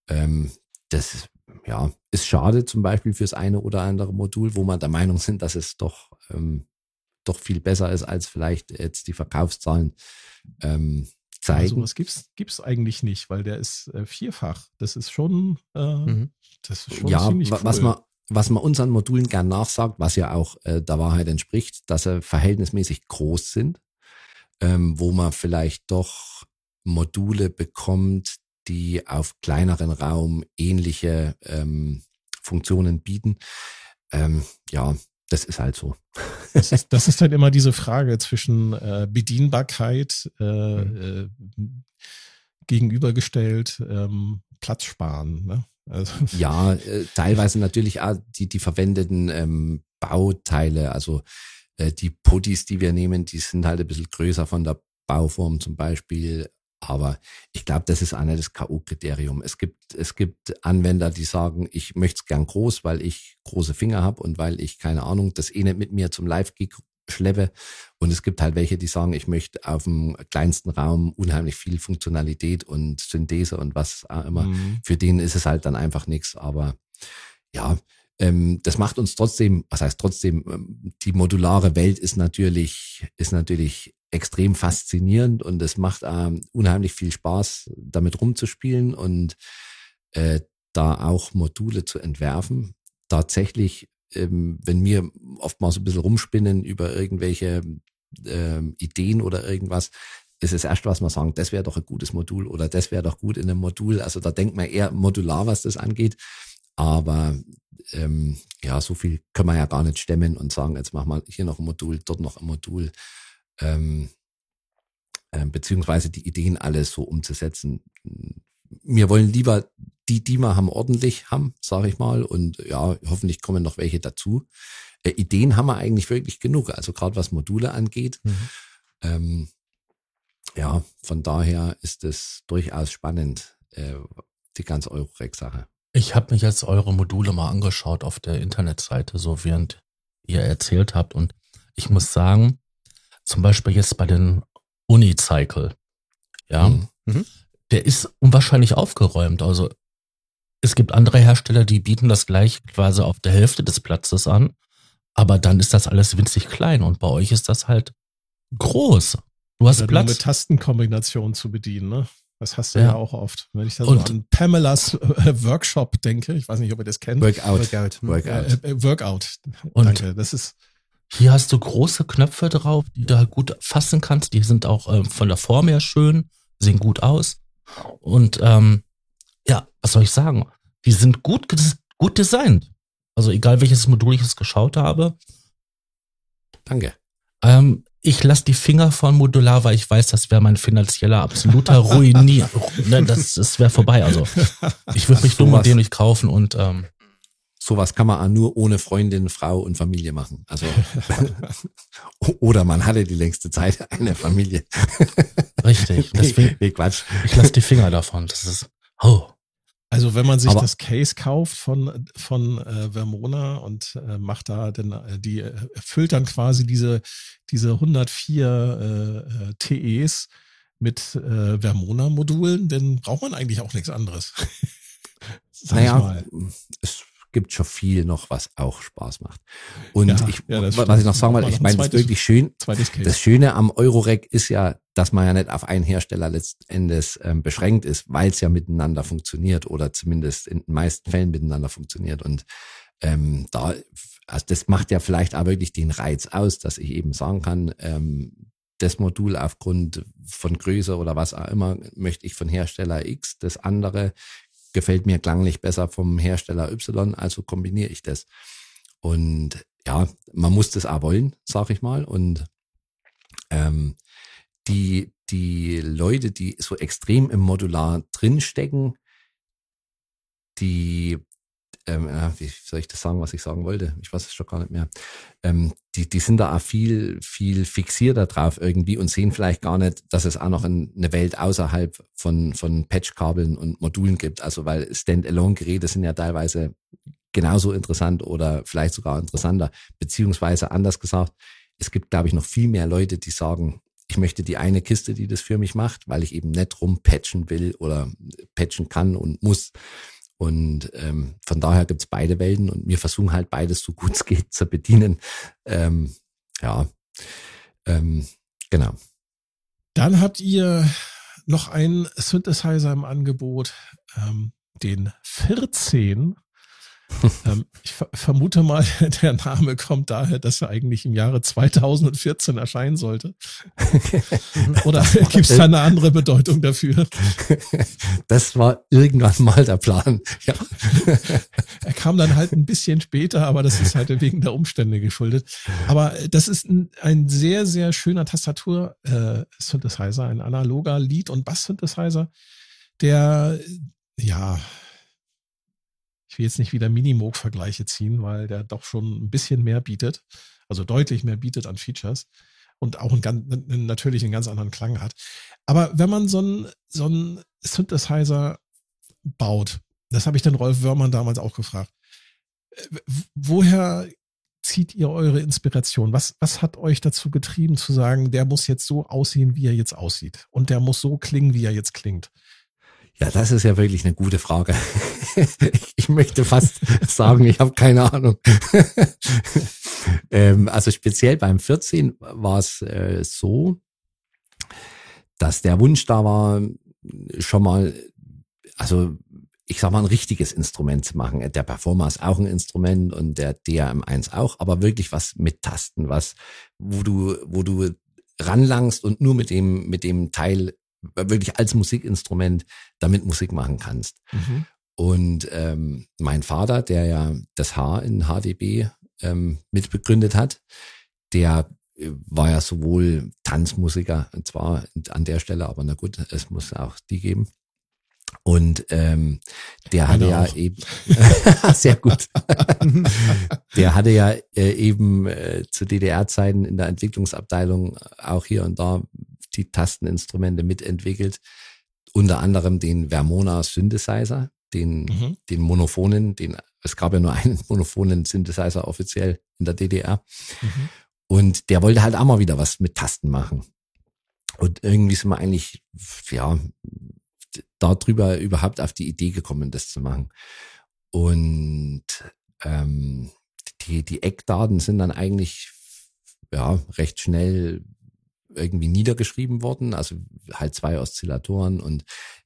Ähm, das ja, ist schade zum Beispiel fürs eine oder andere Modul, wo man der Meinung sind, dass es doch, ähm, doch viel besser ist, als vielleicht jetzt die Verkaufszahlen ähm, zeigen. Also was gibt's gibt's eigentlich nicht, weil der ist äh, vierfach. Das ist schon, äh, mhm. das ist schon ja, ziemlich cool. was man was man unseren Modulen gern nachsagt, was ja auch äh, der Wahrheit entspricht, dass sie verhältnismäßig groß sind, ähm, wo man vielleicht doch Module bekommt, die auf kleineren Raum ähnliche ähm, Funktionen bieten. Ähm, ja, das ist halt so. Das ist, das ist halt immer diese Frage zwischen äh, Bedienbarkeit äh, mhm. äh, gegenübergestellt, ähm, Platz sparen. Ne? Also. <laughs> Ja, äh, teilweise natürlich auch die, die verwendeten ähm, Bauteile, also äh, die Putties, die wir nehmen, die sind halt ein bisschen größer von der Bauform zum Beispiel. Aber ich glaube, das ist einer das K.O.-Kriterium. Es gibt, es gibt Anwender, die sagen, ich möchte es gern groß, weil ich große Finger habe und weil ich, keine Ahnung, das eh nicht mit mir zum Live-Gig schleppe. Und es gibt halt welche, die sagen, ich möchte auf dem kleinsten Raum unheimlich viel Funktionalität und Synthese und was auch immer. Mhm. Für den ist es halt dann einfach nichts. Aber ja, ähm, das macht uns trotzdem, was heißt trotzdem, ähm, die modulare Welt ist natürlich, ist natürlich extrem faszinierend und es macht ähm, unheimlich viel Spaß, damit rumzuspielen und äh, da auch Module zu entwerfen. Tatsächlich, ähm, wenn wir oftmals ein bisschen rumspinnen über irgendwelche ähm, Ideen oder irgendwas, ist es erst, was man sagen, das wäre doch ein gutes Modul oder das wäre doch gut in einem Modul. Also da denkt man eher modular, was das angeht. Aber ähm, ja, so viel können wir ja gar nicht stemmen und sagen, jetzt machen wir hier noch ein Modul, dort noch ein Modul ähm, äh, beziehungsweise die Ideen alles so umzusetzen. Wir wollen lieber die, die wir haben, ordentlich haben, sage ich mal. Und ja, hoffentlich kommen noch welche dazu. Äh, Ideen haben wir eigentlich wirklich genug, also gerade was Module angeht. Mhm. Ähm, ja, von daher ist es durchaus spannend, äh, die ganze Eurorex-Sache. Ich habe mich jetzt eure Module mal angeschaut auf der Internetseite, so während ihr erzählt habt. Und ich muss sagen, zum Beispiel jetzt bei den Unicycle. Ja. Mhm. mhm. Der ist unwahrscheinlich aufgeräumt. Also es gibt andere Hersteller, die bieten das gleich quasi auf der Hälfte des Platzes an. Aber dann ist das alles winzig klein und bei euch ist das halt groß. Du hast Oder Platz. Nur mit Tastenkombinationen zu bedienen, ne? Das hast du ja, ja auch oft. Wenn ich da so an Pamelas äh, Workshop denke, ich weiß nicht, ob ihr das kennt. Workout. Workout. Workout. Äh, äh, Workout. Und Danke. Das ist. Hier hast du große Knöpfe drauf, die du halt gut fassen kannst. Die sind auch äh, von der Form her schön, sehen gut aus. Und ähm, ja, was soll ich sagen? Die sind gut, gut designt. Also egal welches Modul ich es geschaut habe. Danke. Ähm, ich lasse die Finger von Modular, weil ich weiß, das wäre mein finanzieller absoluter Ruinier. <laughs> ne, das das wäre vorbei. Also ich würde mich dumm und den nicht kaufen und ähm, sowas kann man auch nur ohne Freundin, Frau und Familie machen. Also <laughs> oder man hatte die längste Zeit eine Familie. <laughs> Richtig. Deswegen, nee, Quatsch. Ich lasse die Finger davon. Das ist oh. Also wenn man sich Aber das Case kauft von von äh, Vermona und äh, macht da denn äh, die äh, erfüllt dann quasi diese diese 104 äh, äh TEs mit äh, Vermona Modulen, dann braucht man eigentlich auch nichts anderes. <laughs> Sag naja, es gibt schon viel noch, was auch Spaß macht. Und ja, ich, ja, was ich noch sagen wollte, ich meine, das ist wirklich schön. Das Schöne am Eurorec ist ja, dass man ja nicht auf einen Hersteller letztendlich ähm, beschränkt ist, weil es ja miteinander funktioniert oder zumindest in den meisten Fällen miteinander funktioniert. Und ähm, da, also das macht ja vielleicht auch wirklich den Reiz aus, dass ich eben sagen kann, ähm, das Modul aufgrund von Größe oder was auch immer möchte ich von Hersteller X, das andere gefällt mir klanglich besser vom Hersteller Y, also kombiniere ich das. Und ja, man muss das auch wollen, sag ich mal. Und ähm, die, die Leute, die so extrem im Modular drinstecken, die ähm, wie soll ich das sagen, was ich sagen wollte? Ich weiß es schon gar nicht mehr. Ähm, die, die sind da auch viel, viel fixierter drauf irgendwie und sehen vielleicht gar nicht, dass es auch noch eine Welt außerhalb von, von Patchkabeln und Modulen gibt. Also weil Standalone-Geräte sind ja teilweise genauso interessant oder vielleicht sogar interessanter. Beziehungsweise anders gesagt, es gibt, glaube ich, noch viel mehr Leute, die sagen, ich möchte die eine Kiste, die das für mich macht, weil ich eben nicht rumpatchen will oder patchen kann und muss. Und ähm, von daher gibt's beide Welten und wir versuchen halt beides so gut es geht zu bedienen. Ähm, ja, ähm, genau. Dann habt ihr noch einen Synthesizer im Angebot, ähm, den 14 <laughs> ähm, ich vermute mal, <laughs> der Name kommt daher, dass er eigentlich im Jahre 2014 erscheinen sollte. <laughs> Oder gibt es da eine andere Bedeutung dafür? Das war irgendwann mal der Plan. Ja. Er kam dann halt ein bisschen später, aber das ist halt wegen der Umstände geschuldet. Aber das ist ein, ein sehr, sehr schöner Tastatur-Synthesizer, äh, ein analoger Lead- und Bass-Synthesizer, der ja ich will jetzt nicht wieder Minimoog-Vergleiche ziehen, weil der doch schon ein bisschen mehr bietet, also deutlich mehr bietet an Features und auch einen, ganz, natürlich einen ganz anderen Klang hat. Aber wenn man so einen, so einen Synthesizer baut, das habe ich den Rolf Wörmann damals auch gefragt, woher zieht ihr eure Inspiration? Was, was hat euch dazu getrieben zu sagen, der muss jetzt so aussehen, wie er jetzt aussieht und der muss so klingen, wie er jetzt klingt? Ja, das ist ja wirklich eine gute Frage. <laughs> ich möchte fast sagen, ich habe keine Ahnung. <laughs> ähm, also speziell beim 14 war es äh, so, dass der Wunsch da war, schon mal, also ich sag mal, ein richtiges Instrument zu machen. Der Performer ist auch ein Instrument und der DRM1 auch, aber wirklich was mit Tasten, was, wo du, wo du ranlangst und nur mit dem, mit dem Teil wirklich als Musikinstrument damit Musik machen kannst. Mhm. Und ähm, mein Vater, der ja das H in HDB ähm, mitbegründet hat, der äh, war ja sowohl Tanzmusiker, und zwar an der Stelle, aber na gut, es muss auch die geben. Und ähm, der hatte ja auch. eben <laughs> sehr gut. <laughs> der hatte ja äh, eben äh, zu DDR-Zeiten in der Entwicklungsabteilung auch hier und da die Tasteninstrumente mitentwickelt. Unter anderem den Vermona Synthesizer, den, mhm. den Monophonen, den, es gab ja nur einen <laughs> monophonen Synthesizer offiziell in der DDR. Mhm. Und der wollte halt auch mal wieder was mit Tasten machen. Und irgendwie sind wir eigentlich, ja, darüber überhaupt auf die Idee gekommen, das zu machen. Und ähm, die die, die Eckdaten sind dann eigentlich ja recht schnell irgendwie niedergeschrieben worden. Also halt zwei Oszillatoren und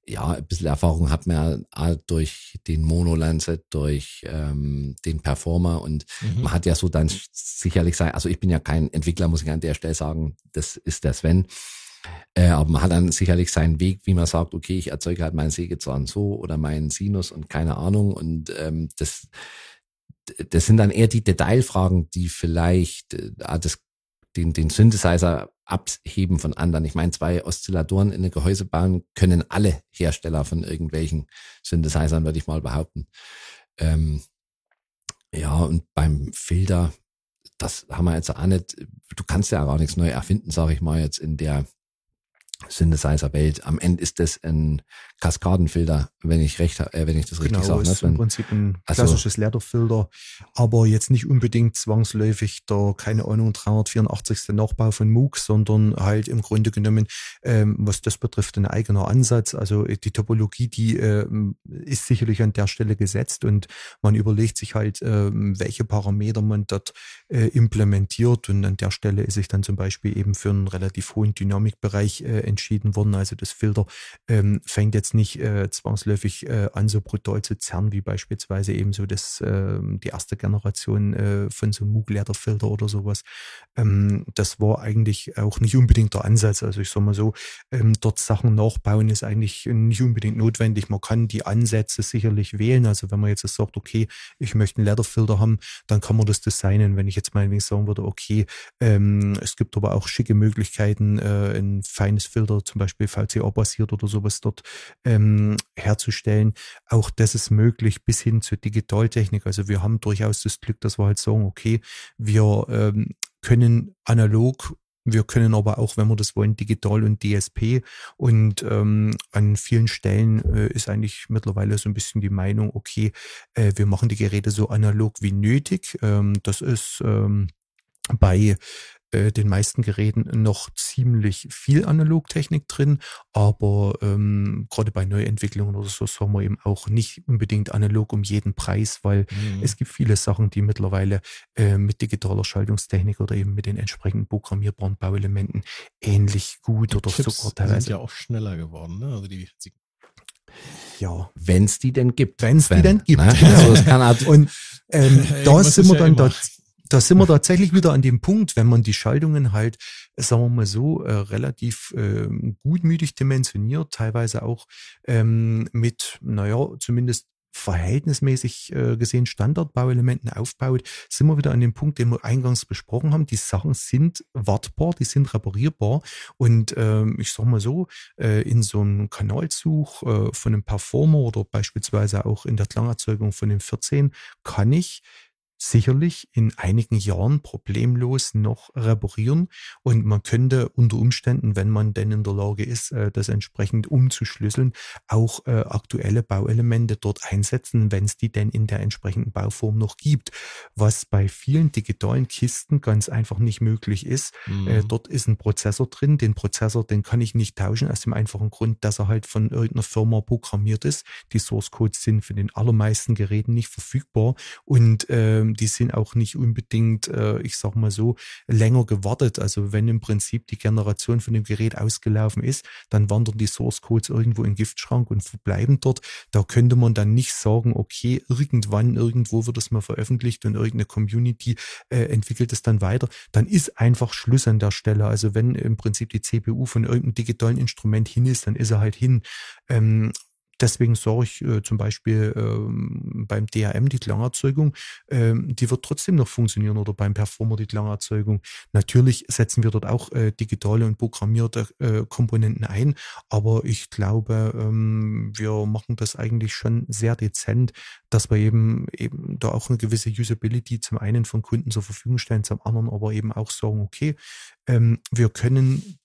ja, ein bisschen Erfahrung hat man ja durch den Mono-Lancet, durch ähm, den Performer und mhm. man hat ja so dann sicherlich sein, also ich bin ja kein Entwickler, muss ich an der Stelle sagen, das ist der Sven. Äh, aber man hat dann sicherlich seinen Weg, wie man sagt, okay, ich erzeuge halt meinen Sägezahn so oder meinen Sinus und keine Ahnung. Und ähm, das, das sind dann eher die Detailfragen, die vielleicht äh, das, den, den Synthesizer abheben von anderen. Ich meine, zwei Oszillatoren in eine Gehäuse bauen können alle Hersteller von irgendwelchen Synthesizern, würde ich mal behaupten. Ähm, ja, und beim Filter, das haben wir jetzt auch nicht, du kannst ja gar nichts neu erfinden, sage ich mal jetzt in der Synthesizer-Welt. Am Ende ist das ein Kaskadenfilter, wenn ich recht, äh, wenn ich das richtig genau, sage. Ist ne? im Prinzip ein also klassisches also, aber jetzt nicht unbedingt zwangsläufig der, keine Ahnung, 384. Nachbau von MOOC, sondern halt im Grunde genommen, ähm, was das betrifft, ein eigener Ansatz. Also die Topologie, die äh, ist sicherlich an der Stelle gesetzt und man überlegt sich halt, äh, welche Parameter man dort äh, implementiert und an der Stelle ist sich dann zum Beispiel eben für einen relativ hohen Dynamikbereich äh, entschieden worden. Also das Filter ähm, fängt jetzt nicht äh, zwangsläufig äh, an, so brutal zu zerren, wie beispielsweise eben so das, äh, die erste Generation äh, von so Moog-Leaderfilter oder sowas. Ähm, das war eigentlich auch nicht unbedingt der Ansatz. Also ich sag mal so, ähm, dort Sachen nachbauen ist eigentlich nicht unbedingt notwendig. Man kann die Ansätze sicherlich wählen. Also wenn man jetzt sagt, okay, ich möchte einen Leaderfilter haben, dann kann man das designen. Wenn ich jetzt meinetwegen sagen würde, okay, ähm, es gibt aber auch schicke Möglichkeiten, äh, ein feines Filter, zum Beispiel VCA-basiert oder sowas dort ähm, herzustellen. Auch das ist möglich bis hin zur Digitaltechnik. Also wir haben durchaus das Glück, dass wir halt sagen, okay, wir ähm, können analog wir können aber auch, wenn wir das wollen, digital und DSP. Und ähm, an vielen Stellen äh, ist eigentlich mittlerweile so ein bisschen die Meinung, okay, äh, wir machen die Geräte so analog wie nötig. Ähm, das ist ähm, bei äh, den meisten Geräten noch ziemlich viel Analogtechnik drin, aber ähm, gerade bei Neuentwicklungen oder so sagen wir eben auch nicht unbedingt analog um jeden Preis, weil mhm. es gibt viele Sachen, die mittlerweile äh, mit digitaler Schaltungstechnik oder eben mit den entsprechenden programmierbaren Bauelementen ähnlich gut die oder Chips sogar teilweise. sind ja auch schneller geworden, ne? Also die, die ja. Wenn es die denn gibt. Wenn es die denn gibt. Ne? <laughs> Also das kann halt Und ähm, da sind wir dann ja da, da sind wir tatsächlich wieder an dem Punkt, wenn man die Schaltungen halt, sagen wir mal so, äh, relativ äh, gutmütig dimensioniert, teilweise auch ähm, mit, naja, zumindest verhältnismäßig äh, gesehen Standardbauelementen aufbaut, sind wir wieder an dem Punkt, den wir eingangs besprochen haben. Die Sachen sind wartbar, die sind reparierbar und ähm, ich sag mal so, äh, in so einem Kanalzug äh, von einem Performer oder beispielsweise auch in der Klangerzeugung von dem 14 kann ich sicherlich in einigen Jahren problemlos noch reparieren und man könnte unter Umständen, wenn man denn in der Lage ist, äh, das entsprechend umzuschlüsseln, auch äh, aktuelle Bauelemente dort einsetzen, wenn es die denn in der entsprechenden Bauform noch gibt, was bei vielen digitalen Kisten ganz einfach nicht möglich ist. Äh, mhm. Dort ist ein Prozessor drin, den Prozessor, den kann ich nicht tauschen, aus dem einfachen Grund, dass er halt von irgendeiner Firma programmiert ist. Die Source Codes sind für den allermeisten Geräten nicht verfügbar und ähm, die sind auch nicht unbedingt, äh, ich sag mal so, länger gewartet. Also wenn im Prinzip die Generation von dem Gerät ausgelaufen ist, dann wandern die Source Codes irgendwo in den Giftschrank und verbleiben dort. Da könnte man dann nicht sagen, okay, irgendwann, irgendwo wird es mal veröffentlicht und irgendeine Community äh, entwickelt es dann weiter. Dann ist einfach Schluss an der Stelle. Also wenn im Prinzip die CPU von irgendeinem digitalen Instrument hin ist, dann ist er halt hin. Ähm, Deswegen sage ich äh, zum Beispiel ähm, beim DRM die Klangerzeugung, ähm, die wird trotzdem noch funktionieren oder beim Performer die Klangerzeugung. Natürlich setzen wir dort auch äh, digitale und programmierte äh, Komponenten ein, aber ich glaube, ähm, wir machen das eigentlich schon sehr dezent, dass wir eben eben da auch eine gewisse Usability zum einen von Kunden zur Verfügung stellen, zum anderen aber eben auch sagen, okay, ähm, wir können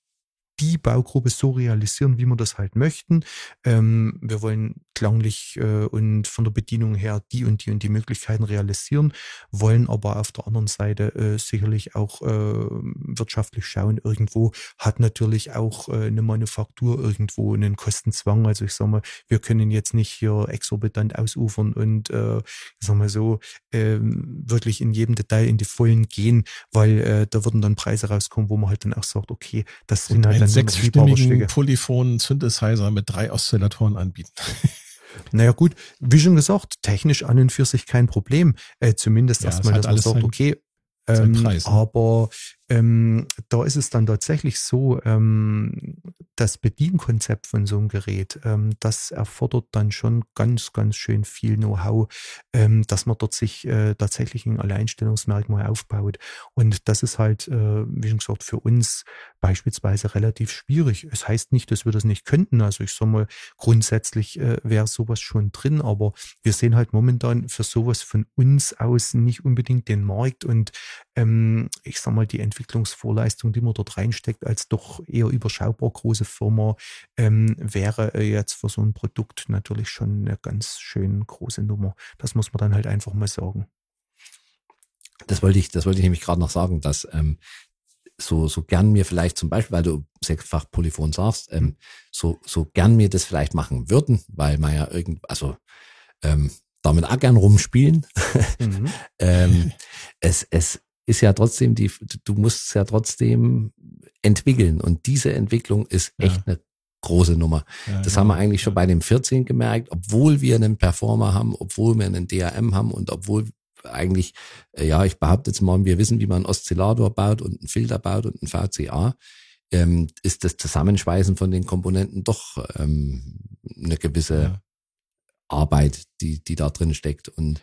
die Baugruppe so realisieren, wie wir das halt möchten. Ähm, wir wollen klanglich äh, und von der Bedienung her die und die und die Möglichkeiten realisieren, wollen aber auf der anderen Seite äh, sicherlich auch äh, wirtschaftlich schauen. Irgendwo hat natürlich auch äh, eine Manufaktur irgendwo einen Kostenzwang. Also ich sage mal, wir können jetzt nicht hier exorbitant ausufern und äh, ich sag mal so äh, wirklich in jedem Detail in die Vollen gehen, weil äh, da würden dann Preise rauskommen, wo man halt dann auch sagt, okay, das sind halt dann sechsstimmigen polyphonen Synthesizer mit drei Oszillatoren anbieten. <laughs> Naja gut, wie schon gesagt, technisch an und für sich kein Problem. Äh, zumindest ja, erstmal, dass man sagt, okay, ähm, Preis, ne? aber ähm, da ist es dann tatsächlich so, ähm, das Bedienkonzept von so einem Gerät, ähm, das erfordert dann schon ganz, ganz schön viel Know-how, ähm, dass man dort sich äh, tatsächlich ein Alleinstellungsmerkmal aufbaut. Und das ist halt, äh, wie schon gesagt, für uns beispielsweise relativ schwierig. Es heißt nicht, dass wir das nicht könnten. Also ich sag mal, grundsätzlich äh, wäre sowas schon drin, aber wir sehen halt momentan für sowas von uns aus nicht unbedingt den Markt und ähm, ich sag mal, die Entwicklung Entwicklungsvorleistung, die man dort reinsteckt, als doch eher überschaubar große Firma, ähm, wäre jetzt für so ein Produkt natürlich schon eine ganz schön große Nummer. Das muss man dann halt einfach mal sagen. Das wollte ich, das wollte ich nämlich gerade noch sagen, dass ähm, so, so gern mir vielleicht zum Beispiel, weil du sechsfach Polyphon sagst, ähm, so, so gern mir das vielleicht machen würden, weil man ja irgend, also ähm, damit auch gern rumspielen. Mhm. <laughs> ähm, es, es, ist ja trotzdem die, du musst es ja trotzdem entwickeln. Und diese Entwicklung ist echt ja. eine große Nummer. Ja, das ja, haben wir eigentlich schon bei dem 14 gemerkt, obwohl wir einen Performer haben, obwohl wir einen DRM haben und obwohl eigentlich, äh, ja, ich behaupte jetzt mal, wir wissen, wie man einen Oszillator baut und einen Filter baut und einen VCA, ähm, ist das Zusammenschweißen von den Komponenten doch ähm, eine gewisse Arbeit, die, die da drin steckt. Und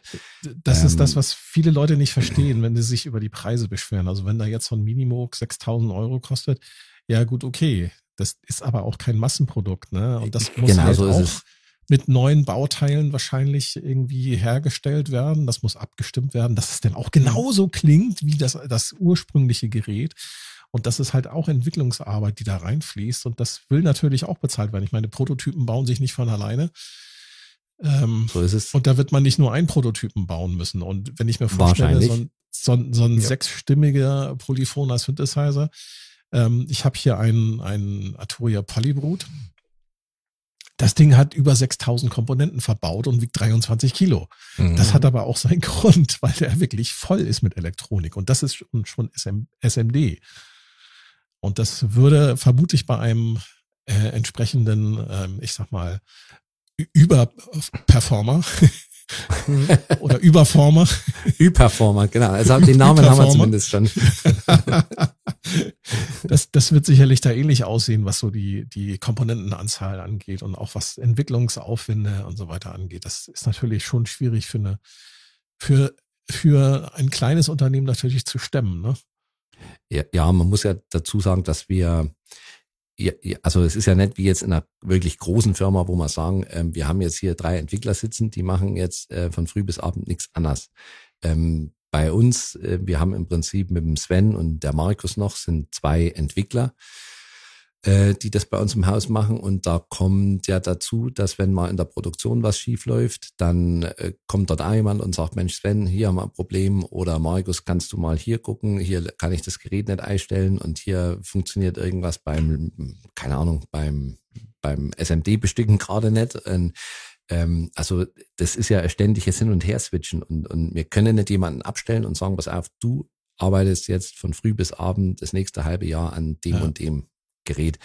das ähm, ist das, ähm, was viele Leute nicht verstehen, wenn sie sich über die Preise beschweren. Also wenn da jetzt so ein Minimoog 6000 Euro kostet, ja gut, okay. Das ist aber auch kein Massenprodukt, ne? Und das muss genau halt so auch mit neuen Bauteilen wahrscheinlich irgendwie hergestellt werden. Das muss abgestimmt werden, dass es denn auch genauso klingt wie das, das ursprüngliche Gerät. Und das ist halt auch Entwicklungsarbeit, die da reinfließt. Und das will natürlich auch bezahlt werden. Ich meine, Prototypen bauen sich nicht von alleine. Ähm, so ist es. Und da wird man nicht nur einen Prototypen bauen müssen. Und wenn ich mir vorstelle, so ein, so, so ein ja. sechsstimmiger polyphoner Synthesizer, ähm, ich habe hier einen, einen Arturia Polybrut. Das Ding hat über 6000 Komponenten verbaut und wiegt 23 Kilo. Mhm. Das hat aber auch seinen <laughs> Grund, weil der wirklich voll ist mit Elektronik. Und das ist schon SM, SMD. Und das würde vermutlich bei einem äh, entsprechenden, ähm, ich sag mal, Überperformer <laughs> oder Überformer. Überformer, genau. Also den Namen haben wir zumindest schon. <laughs> das, das wird sicherlich da ähnlich aussehen, was so die, die Komponentenanzahl angeht und auch was Entwicklungsaufwände und so weiter angeht. Das ist natürlich schon schwierig für eine, für, für ein kleines Unternehmen natürlich zu stemmen, ne? Ja, ja, man muss ja dazu sagen, dass wir ja, also es ist ja nicht wie jetzt in einer wirklich großen Firma, wo man sagen, ähm, wir haben jetzt hier drei Entwickler sitzen, die machen jetzt äh, von früh bis abend nichts anders. Ähm, bei uns, äh, wir haben im Prinzip mit dem Sven und der Markus noch, sind zwei Entwickler äh, die das bei uns im Haus machen. Und da kommt ja dazu, dass wenn mal in der Produktion was schief läuft, dann äh, kommt dort auch jemand und sagt, Mensch Sven, hier haben wir ein Problem oder Markus, kannst du mal hier gucken, hier kann ich das Gerät nicht einstellen und hier funktioniert irgendwas beim, keine Ahnung, beim, beim SMD-Bestücken gerade nicht. Und, ähm, also das ist ja ein ständiges Hin- und Her-Switchen und, und wir können nicht jemanden abstellen und sagen, pass auf, du arbeitest jetzt von früh bis abend das nächste halbe Jahr an dem ja. und dem Gerät.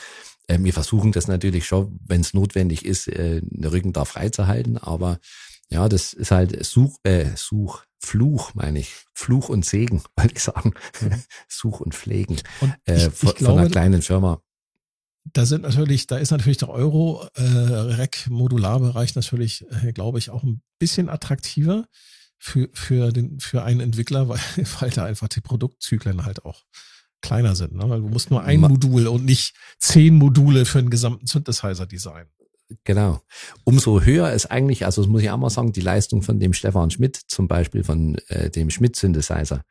Äh, wir versuchen das natürlich schon, wenn es notwendig ist, äh, den Rücken da freizuhalten, aber ja, das ist halt Such, äh, Such, Fluch, meine ich. Fluch und Segen, <laughs> wollte ich sagen. Mhm. <laughs> Such und Pflegen. Und äh, ich, von, glaube, von einer kleinen Firma. Da sind natürlich, da ist natürlich der Euro-Rec-Modularbereich äh, natürlich, äh, glaube ich, auch ein bisschen attraktiver für, für, den, für einen Entwickler, <laughs> weil, weil da einfach die Produktzyklen halt auch kleiner sind, ne? weil du musst nur ein Modul und nicht zehn Module für einen gesamten Synthesizer designen. Genau. Umso höher ist eigentlich, also das muss ich auch mal sagen, die Leistung von dem Stefan Schmidt, zum Beispiel von äh, dem Schmidt Synthesizer.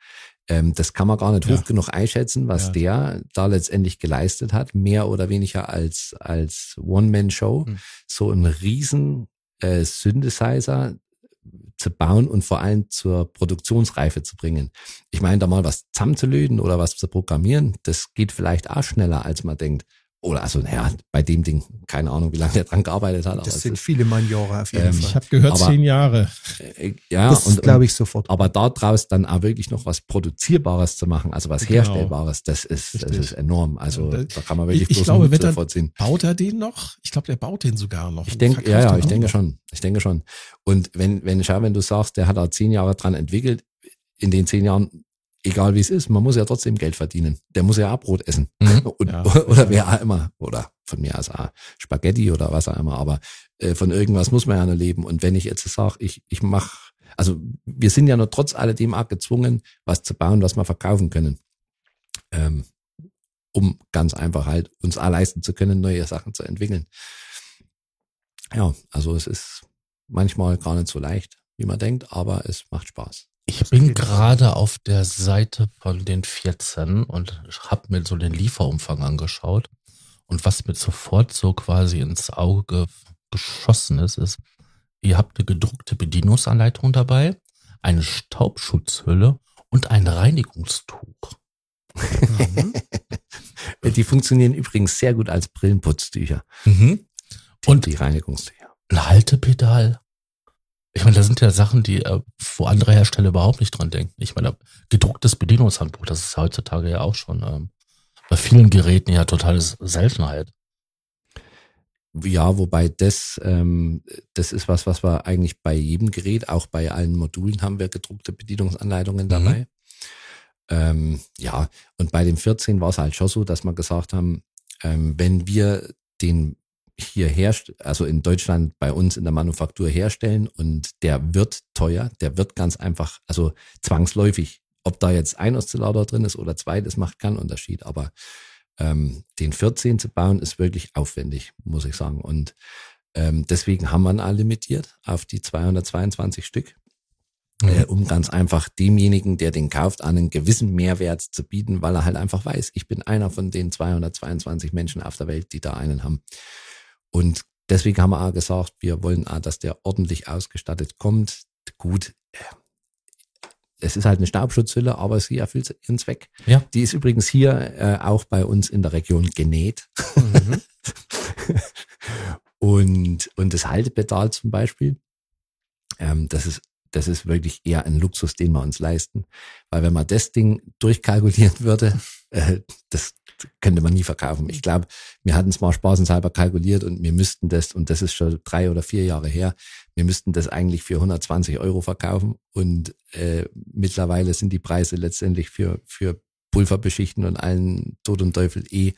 Ähm, das kann man gar nicht ja. hoch genug einschätzen, was ja. der da letztendlich geleistet hat, mehr oder weniger als, als One-Man-Show. Mhm. So ein riesen äh, Synthesizer zu bauen und vor allem zur Produktionsreife zu bringen. Ich meine, da mal was zusammenzulöten oder was zu programmieren, das geht vielleicht auch schneller, als man denkt. Oder also, naja, bei dem Ding, keine Ahnung, wie lange der dran gearbeitet hat. Das sind viele Manjahre auf jeden ähm, Fall. Ich habe gehört, aber, zehn Jahre. Äh, ja, das und glaube ich sofort. Aber daraus dann auch wirklich noch was Produzierbares zu machen, also was genau. Herstellbares, das ist, das ist enorm. Also ja, da kann man wirklich ich, ich glaube, Hut vorziehen. Baut er den noch? Ich glaube, der baut den sogar noch. Ich denke, ja, ja, ich denke noch. schon. Ich denke schon. Und wenn, wenn, schau, wenn du sagst, der hat da zehn Jahre dran entwickelt, in den zehn Jahren egal wie es ist, man muss ja trotzdem Geld verdienen. Der muss ja auch Brot essen. Mhm. <laughs> Und, ja. <laughs> Oder wer auch immer. Oder von mir aus auch Spaghetti oder was auch immer. Aber äh, von irgendwas muss man ja nur leben. Und wenn ich jetzt sage, ich, ich mache, also wir sind ja nur trotz alledem auch gezwungen, was zu bauen, was wir verkaufen können. Ähm, um ganz einfach halt uns auch leisten zu können, neue Sachen zu entwickeln. Ja, also es ist manchmal gar nicht so leicht, wie man denkt, aber es macht Spaß. Ich bin gerade auf der Seite von den 14 und habe mir so den Lieferumfang angeschaut. Und was mir sofort so quasi ins Auge geschossen ist, ist, ihr habt eine gedruckte Bedienungsanleitung dabei, eine Staubschutzhülle und ein Reinigungstuch. Mhm. <laughs> die funktionieren übrigens sehr gut als Brillenputztücher. Mhm. Und die Reinigungstücher. Ein Haltepedal ich meine, da sind ja Sachen, die äh, wo andere Hersteller überhaupt nicht dran denken. Ich meine, gedrucktes Bedienungshandbuch, das ist heutzutage ja auch schon ähm, bei vielen Geräten ja totale Seltenheit. Ja, wobei das, ähm, das ist was, was wir eigentlich bei jedem Gerät, auch bei allen Modulen haben wir gedruckte Bedienungsanleitungen mhm. dabei. Mhm. Ähm, ja, und bei dem 14 war es halt schon so, dass wir gesagt haben, ähm, wenn wir den hier herrscht, also in Deutschland bei uns in der Manufaktur herstellen und der wird teuer, der wird ganz einfach, also zwangsläufig. Ob da jetzt ein Oszillator drin ist oder zwei, das macht keinen Unterschied. Aber ähm, den 14 zu bauen ist wirklich aufwendig, muss ich sagen. Und ähm, deswegen haben wir ihn auch limitiert auf die 222 Stück, mhm. äh, um ganz einfach demjenigen, der den kauft, einen gewissen Mehrwert zu bieten, weil er halt einfach weiß, ich bin einer von den 222 Menschen auf der Welt, die da einen haben. Und deswegen haben wir auch gesagt, wir wollen auch, dass der ordentlich ausgestattet kommt. Gut, äh, es ist halt eine Staubschutzhülle, aber sie erfüllt ihren Zweck. Ja. Die ist übrigens hier äh, auch bei uns in der Region genäht. Mhm. <laughs> und, und das Haltepedal zum Beispiel, ähm, das ist das ist wirklich eher ein Luxus, den wir uns leisten. Weil wenn man das Ding durchkalkulieren würde, äh, das könnte man nie verkaufen. Ich glaube, wir hatten es mal spaßenshalber kalkuliert und wir müssten das, und das ist schon drei oder vier Jahre her, wir müssten das eigentlich für 120 Euro verkaufen. Und äh, mittlerweile sind die Preise letztendlich für, für Pulverbeschichten und allen Tod und Teufel eh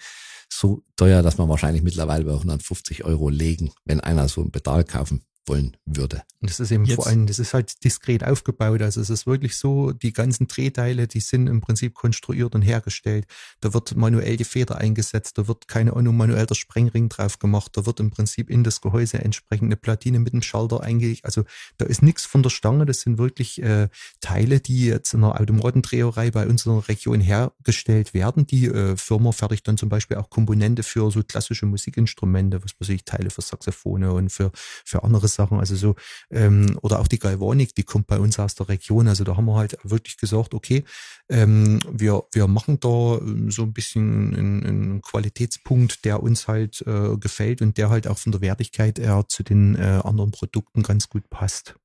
so teuer, dass man wahrscheinlich mittlerweile bei 150 Euro legen, wenn einer so ein Pedal kaufen wollen würde. Und das ist eben Jetzt. vor allem, das ist halt diskret aufgebaut. Also es ist wirklich so, die ganzen Drehteile, die sind im Prinzip konstruiert und hergestellt. Da wird manuell die Feder eingesetzt, da wird keine Ahnung, manuell der Sprengring drauf gemacht, da wird im Prinzip in das Gehäuse entsprechend eine Platine mit dem Schalter eingelegt. Also da ist nichts von der Stange, das sind wirklich äh, Teile, die jetzt in einer Automatendreherei bei uns in der Region hergestellt werden. Die äh, Firma fertigt dann zum Beispiel auch Komponente für so klassische Musikinstrumente, was weiß ich, Teile für Saxophone und für, für andere Sachen. Also so, ähm, oder auch die Galvanik, die kommt bei uns aus der Region. Also da haben wir halt wirklich gesagt, okay, ähm, wir, wir machen da ähm, so ein bisschen einen, einen Qualitätspunkt, der uns halt äh, gefällt und der halt auch von der Wertigkeit her zu den äh, anderen Produkten ganz gut passt.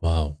Wow.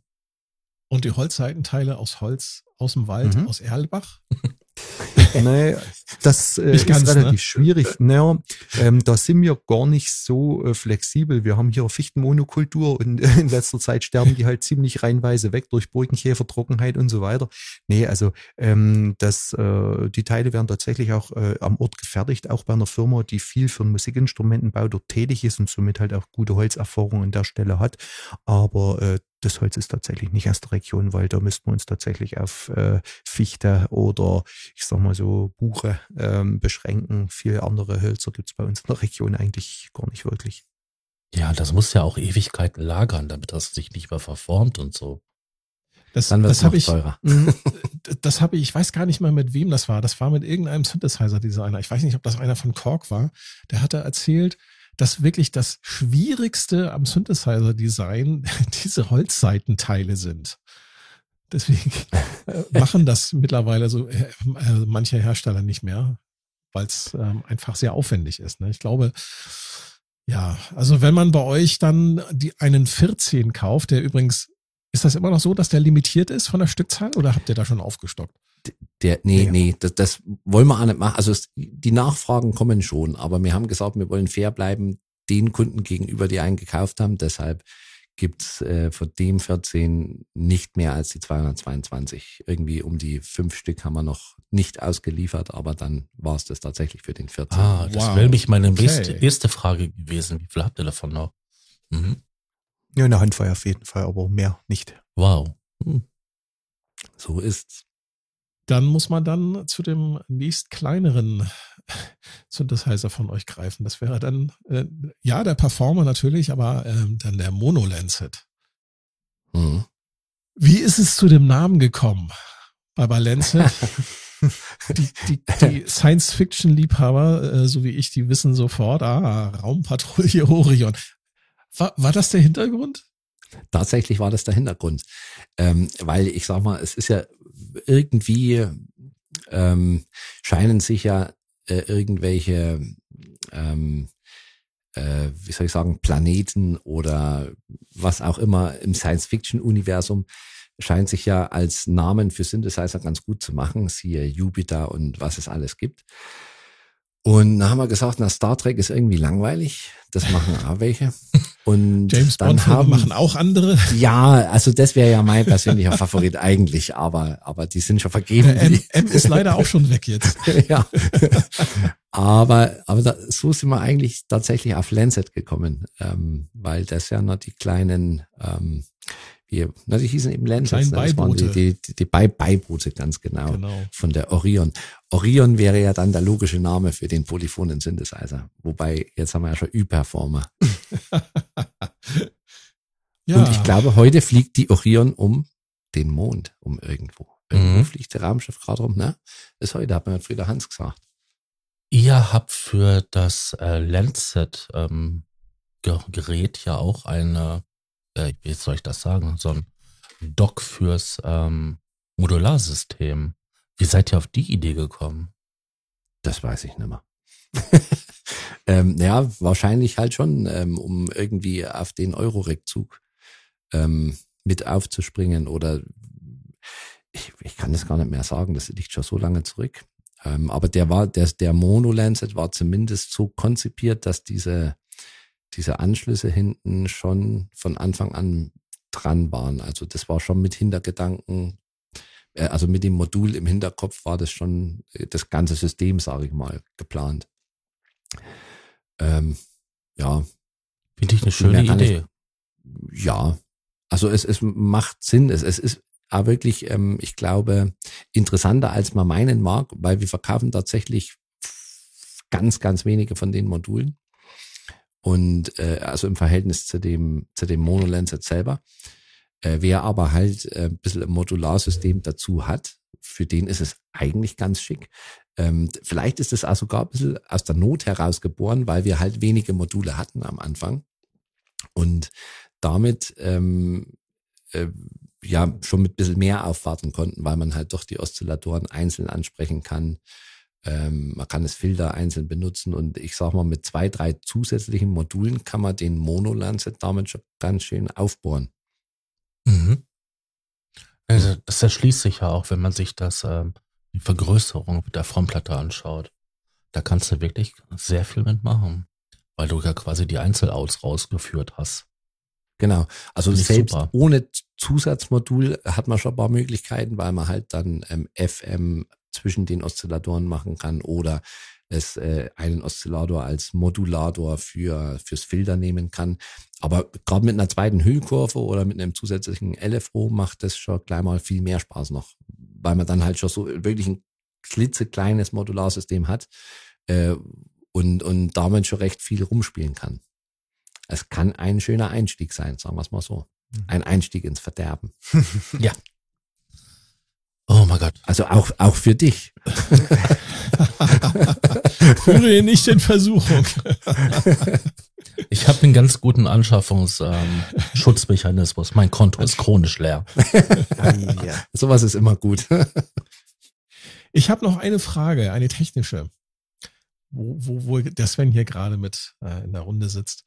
Und die Holzseitenteile aus Holz aus dem Wald, mhm. aus Erlbach? <laughs> <laughs> nee, das äh, ist ganz, relativ ne? schwierig. Naja, ähm, da sind wir gar nicht so äh, flexibel. Wir haben hier Fichtenmonokultur und äh, <laughs> in letzter Zeit sterben die halt ziemlich reinweise weg durch Burgenkäfer, Trockenheit und so weiter. Nee, also ähm, das, äh, die Teile werden tatsächlich auch äh, am Ort gefertigt, auch bei einer Firma, die viel für den Musikinstrumentenbau dort tätig ist und somit halt auch gute Holzerfahrung an der Stelle hat. Aber äh, das Holz ist tatsächlich nicht aus der Region, weil da müssten wir uns tatsächlich auf äh, Fichte oder ich sag mal so Buche ähm, beschränken. Viele andere Hölzer gibt es bei uns in der Region eigentlich gar nicht wirklich. Ja, das muss ja auch Ewigkeiten lagern, damit das sich nicht mehr verformt und so. Das, Dann das habe ich. Teurer. <laughs> Mhm. <laughs> das habe ich, ich weiß gar nicht mal mit wem das war. Das war mit irgendeinem Synthesizer-Designer. Ich weiß nicht, ob das einer von Korg war. Der hatte erzählt, dass wirklich das Schwierigste am Synthesizer-Design <laughs> diese Holzseitenteile sind. Deswegen äh, machen das mittlerweile so äh, äh, manche Hersteller nicht mehr, weil es ähm, einfach sehr aufwendig ist. Ne? Ich glaube, ja, also wenn man bei euch dann die einen 14 kauft, der übrigens, ist das immer noch so, dass der limitiert ist von der Stückzahl oder habt ihr da schon aufgestockt? Der, nee, ja. nee, das, das wollen wir auch nicht machen. Also es, die Nachfragen kommen schon, aber wir haben gesagt, wir wollen fair bleiben den Kunden gegenüber, die einen gekauft haben. Deshalb gibt's äh, von dem 14 nicht mehr als die 222. Irgendwie um die fünf Stück haben wir noch nicht ausgeliefert, aber dann war es das tatsächlich für den 14. Ah, das wow. wäre nämlich meine okay. erste Frage gewesen. Wie viel habt ihr davon noch? Mhm. Ja, eine Handvoll auf jeden Fall, aber mehr nicht. Wow. Hm. So ist's dann muss man dann zu dem nächst kleineren Synthesizer <laughs> von euch greifen. Das wäre dann, äh, ja, der Performer natürlich, aber äh, dann der Mono Lancet. Mhm. Wie ist es zu dem Namen gekommen bei, Lancet? <laughs> die, die, die Science-Fiction-Liebhaber, äh, so wie ich, die wissen sofort, ah, Raumpatrouille <laughs> Orion. War, war das der Hintergrund? Tatsächlich war das der Hintergrund. Ähm, weil ich sag mal, es ist ja irgendwie ähm, scheinen sich ja äh, irgendwelche, ähm, äh, wie soll ich sagen, Planeten oder was auch immer im Science-Fiction-Universum scheint sich ja als Namen für Synthesizer ganz gut zu machen, siehe Jupiter und was es alles gibt. Und dann haben wir gesagt, na, Star Trek ist irgendwie langweilig. Das machen auch welche. <laughs> Und James dann Bond haben, machen auch andere. Ja, also das wäre ja mein persönlicher Favorit <laughs> eigentlich, aber, aber die sind schon vergeben. M, M ist leider auch schon weg jetzt. <laughs> ja. aber, aber da, so sind wir eigentlich tatsächlich auf Lancet gekommen, ähm, weil das ja noch die kleinen, ähm, wie, na, die hießen eben Lancets, ne? das waren die, die, die, die Beiboote ganz genau, genau, von der Orion. Orion wäre ja dann der logische Name für den polyphonen Synthesizer. Wobei, jetzt haben wir ja schon Ü-Performer. <laughs> ja. Und ich glaube, heute fliegt die Orion um den Mond, um irgendwo. Irgendwo mhm. fliegt der Raumschiff gerade rum, ne? Ist heute, hat mir mit Frieder Hans gesagt. Ihr habt für das äh, Lancet ähm, Gerät ja auch eine äh, wie soll ich das sagen, so ein Dock fürs ähm, Modularsystem. Wie seid ihr auf die Idee gekommen? Das weiß ich nicht mehr. <laughs> ähm, ja, wahrscheinlich halt schon, ähm, um irgendwie auf den Euro-Rückzug ähm, mit aufzuspringen oder ich, ich kann das gar nicht mehr sagen, das liegt schon so lange zurück. Ähm, aber der war, der, der Mono Lancet war zumindest so konzipiert, dass diese diese Anschlüsse hinten schon von Anfang an dran waren. Also das war schon mit Hintergedanken, äh, also mit dem Modul im Hinterkopf war das schon äh, das ganze System, sage ich mal, geplant. Ähm, ja. Finde ich eine schöne Idee. Ich, ja, also es, es macht Sinn. Es, es ist auch wirklich, ähm, ich glaube, interessanter, als man meinen mag, weil wir verkaufen tatsächlich ganz, ganz wenige von den Modulen. Und äh, also im Verhältnis zu dem, zu dem Monolenser selber. Äh, wer aber halt äh, ein bisschen ein Modularsystem dazu hat, für den ist es eigentlich ganz schick. Ähm, vielleicht ist es auch sogar ein bisschen aus der Not heraus geboren, weil wir halt wenige Module hatten am Anfang. Und damit ähm, äh, ja schon mit ein bisschen mehr aufwarten konnten, weil man halt doch die Oszillatoren einzeln ansprechen kann ähm, man kann das Filter einzeln benutzen und ich sag mal, mit zwei, drei zusätzlichen Modulen kann man den Mono-Lancet damit schon ganz schön aufbohren. Mhm. Also das erschließt sich ja auch, wenn man sich das, ähm, die Vergrößerung der Frontplatte anschaut. Da kannst du wirklich sehr viel mitmachen, weil du ja quasi die Einzelouts rausgeführt hast. Genau. Also selbst super. ohne Zusatzmodul hat man schon ein paar Möglichkeiten, weil man halt dann ähm, FM zwischen den Oszillatoren machen kann oder es äh, einen Oszillator als Modulator für fürs Filter nehmen kann. Aber gerade mit einer zweiten Hüllkurve oder mit einem zusätzlichen LFO macht das schon gleich mal viel mehr Spaß noch, weil man dann halt schon so wirklich ein klitzekleines Modularsystem hat äh, und und damit schon recht viel rumspielen kann. Es kann ein schöner Einstieg sein, sagen wir es mal so. Mhm. Ein Einstieg ins Verderben. <laughs> ja. Oh mein Gott. Also auch, auch für dich. Führe nicht in Versuchung. Ich habe einen ganz guten Anschaffungsschutzmechanismus. Ähm, mein Konto ist chronisch leer. ja, sowas ist immer gut. Ich habe noch eine Frage, eine technische, wo, wo, wo der Sven hier gerade mit äh, in der Runde sitzt.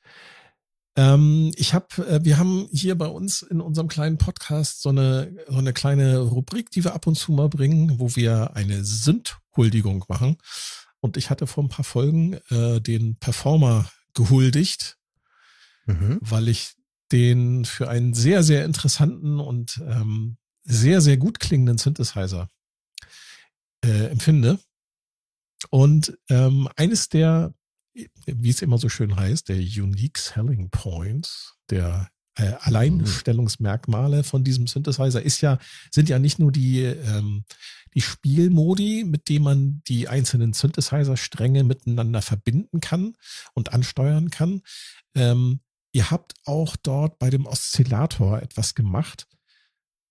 Ähm, ich habe, äh, wir haben hier bei uns in unserem kleinen Podcast so eine, so eine kleine Rubrik, die wir ab und zu mal bringen, wo wir eine Sündhuldigung machen. Und ich hatte vor ein paar Folgen äh, den Performer gehuldigt, mhm. weil ich den für einen sehr, sehr interessanten und ähm, sehr, sehr gut klingenden Synthesizer äh, empfinde. Und ähm, eines der wie es immer so schön heißt, der Unique Selling Points, der äh, Alleinstellungsmerkmale von diesem Synthesizer ist ja, sind ja nicht nur die, ähm, die Spielmodi, mit denen man die einzelnen Synthesizer-Stränge miteinander verbinden kann und ansteuern kann. Ähm, ihr habt auch dort bei dem Oszillator etwas gemacht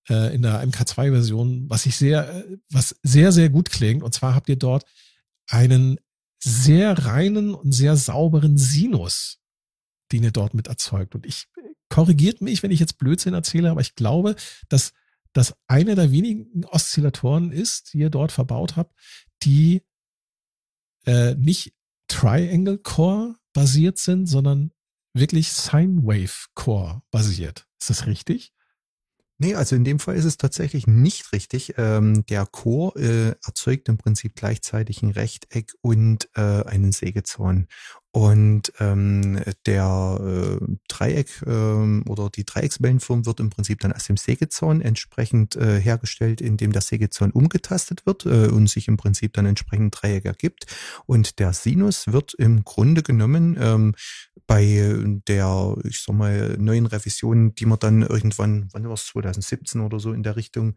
äh, in der MK2-Version, was ich sehr, äh, was sehr, sehr gut klingt. Und zwar habt ihr dort einen sehr reinen und sehr sauberen Sinus, den ihr dort mit erzeugt. Und ich korrigiert mich, wenn ich jetzt Blödsinn erzähle, aber ich glaube, dass das eine der wenigen Oszillatoren ist, die ihr dort verbaut habt, die äh, nicht Triangle Core basiert sind, sondern wirklich Sine Wave Core basiert. Ist das richtig? Nee, also in dem Fall ist es tatsächlich nicht richtig. Ähm, der Chor äh, erzeugt im Prinzip gleichzeitig ein Rechteck und äh, einen Sägezahn. Und ähm, der äh, Dreieck äh, oder die Dreieckswellenform wird im Prinzip dann aus dem Sägezahn entsprechend äh, hergestellt, indem der Sägezahn umgetastet wird äh, und sich im Prinzip dann entsprechend Dreieck ergibt. Und der Sinus wird im Grunde genommen ähm, bei der, ich sag mal, neuen Revision, die wir dann irgendwann, wann war es, 2017 oder so in der Richtung